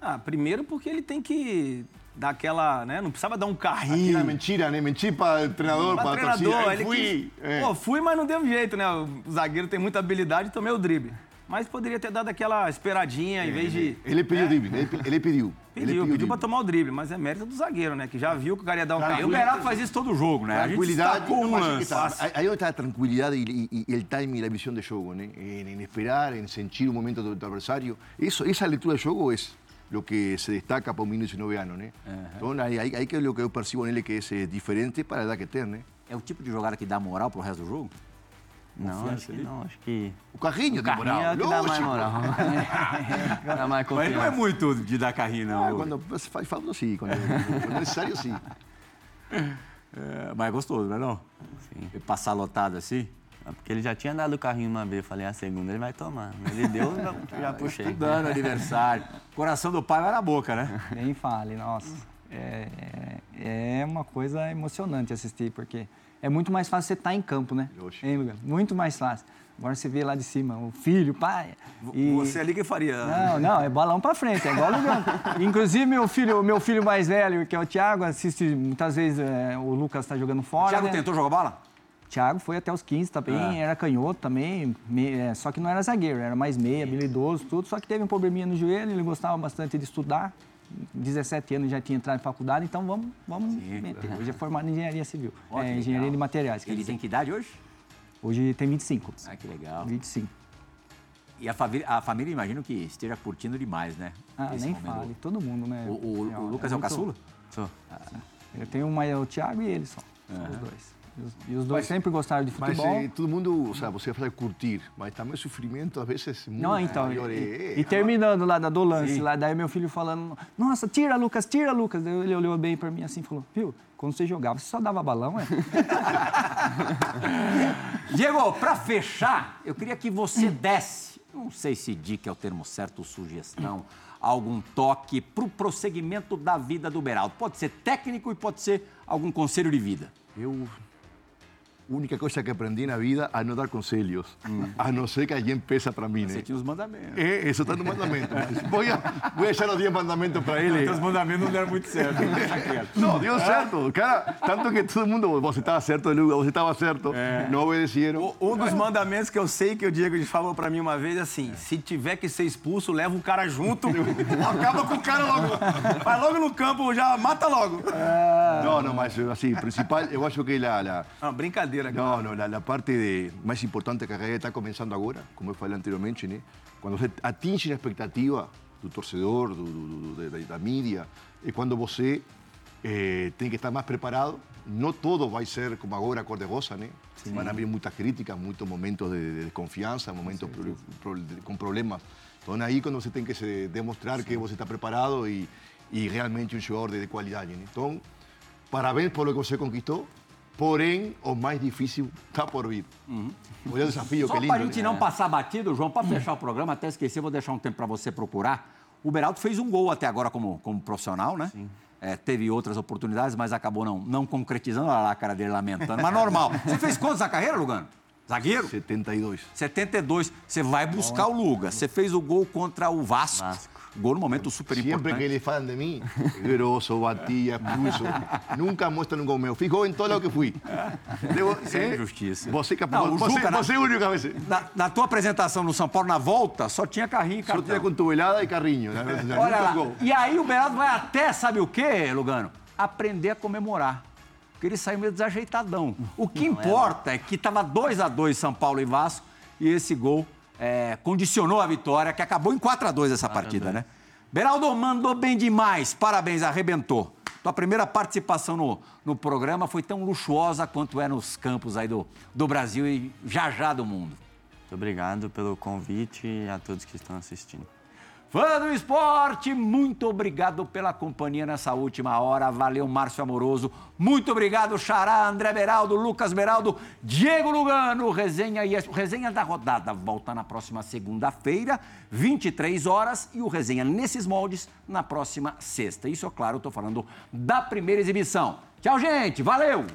Ah, primeiro porque ele tem que dar aquela, né, não precisava dar um Aqui carrinho. na mentira, né? Mentir para o treinador, Pra para a treinador, torcida. ele fui. quis- é. Pô, fui, mas não deu jeito, né? O zagueiro tem muita habilidade e tomei o drible. Mas poderia ter dado aquela esperadinha, em vez de... Ele pediu drible, ele, pe- ele pediu. ele Pediu, pediu drible. pra tomar o drible, mas é mérito do zagueiro, né? Que já viu que o cara ia dar um E o carrinho. Beraldo faz isso todo jogo, né? A gente destacou um que lance. tá- aí- aí onde está a tranquilidade e, e, e el timing e a visão de jogo, né? Em, em esperar, em sentir o momento do, do adversário. Isso, essa leitura de jogo é o que se destaca para um menino de 19 anos, né? Então, aí, aí, aí que é o que eu percebo nele que é diferente para a idade que tem, né? É o tipo de jogada que dá moral pro resto do jogo? Não, acho que não. Acho que O carrinho, o carrinho é o que dá mais moral. dá mais Mas não é muito de dar carrinho, não. Ah, quando você faz falta, sim. Quando, quando é necessário, sim. É, mas é gostoso, não é não? Sim. E Passar lotado assim. É Porque ele já tinha dado o carrinho uma vez. Eu falei, a segunda ele vai tomar. Ele deu, eu já puxei. Estudando aniversário. Coração do pai vai na boca, né? Nem fale, nossa. É, é uma coisa emocionante assistir, porque é muito mais fácil você estar em campo, né? Oxe. Hein? Muito mais fácil. Agora você vê lá de cima o filho, o pai. e- Você ali que faria. Não, não, é balão pra frente, é igual o. Inclusive, meu filho, meu filho mais velho, que é o Thiago, assiste muitas vezes é, o Lucas tá jogando O fora. Thiago né? tentou jogar bola? Thiago foi até os 15 também, era canhoto também, é, só que não era zagueiro, era mais meia, habilidoso, tudo. Só que teve um probleminha no joelho, ele gostava bastante de estudar. 17 anos já tinha entrado em faculdade, então vamos, vamos meter. Hoje é formado em engenharia civil, Ó, é, engenharia legal. de materiais. Ele dizer. tem que idade hoje? Hoje tem 25. Ah, que legal. 25. E a família, a família imagino que esteja curtindo demais, né? Ah, Esse nem momento. fale, todo mundo, né? O, o- É, o Lucas é, o muito- caçula? Sou. Eu tenho uma, o Thiago e ele só, são os dois. E os, e dois sempre gostaram de Mas futebol. eh, todo mundo, sea, você fala curtir, mas também o sofrimento às vezes é muito Não, então, maior. e, É, e terminando lá da- do lance, Sim. lá, daí meu filho falando, nossa, tira, Lucas, tira, Lucas. Daí ele olhou bem pra mim assim e falou, viu, quando você jogava, você só dava balão, é? Diego, para fechar, eu queria que você desse, não sei se dica é o termo certo, sugestão, algum toque para o prosseguimento da vida do Beraldo. Pode ser técnico e pode ser algum conselho de vida. Eu, única coisa que aprendi na vida a não dar conselhos, a não ser que alguém peça para mim, Você né? tinha os mandamentos. É, isso está no mandamento. Vou, vou deixar os 10 mandamentos para ele. Os mandamentos não deram muito certo. Não, deu certo. Cara, tanto que todo mundo, você estava certo, Luga, você estava certo. Não obedeceram. Um dos mandamentos que eu sei que o Diego falou pra mim uma vez é assim: se tiver que ser expulso, leva o cara junto, acaba com o cara logo. Vai logo no campo, já mata logo. Não, não, mas assim, principal, eu acho que la, la, Não, brincadeira, cara. No, no, la, la parte de, mais importante que a carreira está começando agora, como eu falei anteriormente, né? Quando você atinge a expectativa do torcedor, do, do- do- da, da mídia, é quando você eh, tem que estar mais preparado. Não todo vai ser como agora, cor de rosa, né? Vão haver muitas críticas, muitos momentos de, de desconfiança, momentos pro- pro- de- com problemas Então, aí quando você tem que se demonstrar que você está preparado e, e realmente um jogador de, de qualidade. Né? Então, parabéns por o que você conquistou. Porém, o mais difícil está por vir. Olha o desafio, Só que lindo. para a gente né? não passar batido, João, para fechar o programa, até esqueci, vou deixar um tempo para você procurar. O Beraldo fez um gol até agora como, como profissional, né? Sim. teve outras oportunidades, mas acabou não, não concretizando. Olha lá a cara dele lamentando. Mas normal. Você fez quantos na carreira, Lugano? Zagueiro? 72. 72. Você vai buscar o Luga. Você fez o gol contra o Vasco. Vasco. Gol no momento super Siempre importante. que eles falam de mim, grosso, batia, expulso, nunca mostram um gol meu. Fico em todo o que fui. Devo, Sem justiça. Você, que, Não, o você, Juca, na- você é o único cabeça. Na, na tua apresentação no São Paulo, na volta, só tinha carrinho e Só tinha cartão. cotovelada e carrinho. Né? Olha Nunca lá. gol. E aí o Beraldo vai até, sabe o quê, Lugano? Aprender a comemorar. Porque ele saiu meio desajeitadão. O que importa é que estava 2 a 2 São Paulo e Vasco e esse gol é, condicionou a vitória, que acabou em 4 a 2 essa partida, né? Beraldo mandou bem demais. Parabéns, arrebentou. Tua primeira participação no, no programa foi tão luxuosa quanto é nos campos aí do, do Brasil e já já do mundo. Muito obrigado pelo convite e a todos que estão assistindo. Fã do esporte, muito obrigado pela companhia nessa última hora. Valeu, Márcio Amoroso. Muito obrigado, Xará, André Beraldo, Lucas Beraldo, Diego Lugano. Resenha e Resenha da rodada volta na próxima segunda-feira, 23 horas. E o Resenha nesses moldes na próxima sexta. Isso, é claro, tô falando da primeira exibição. Tchau, gente. Valeu!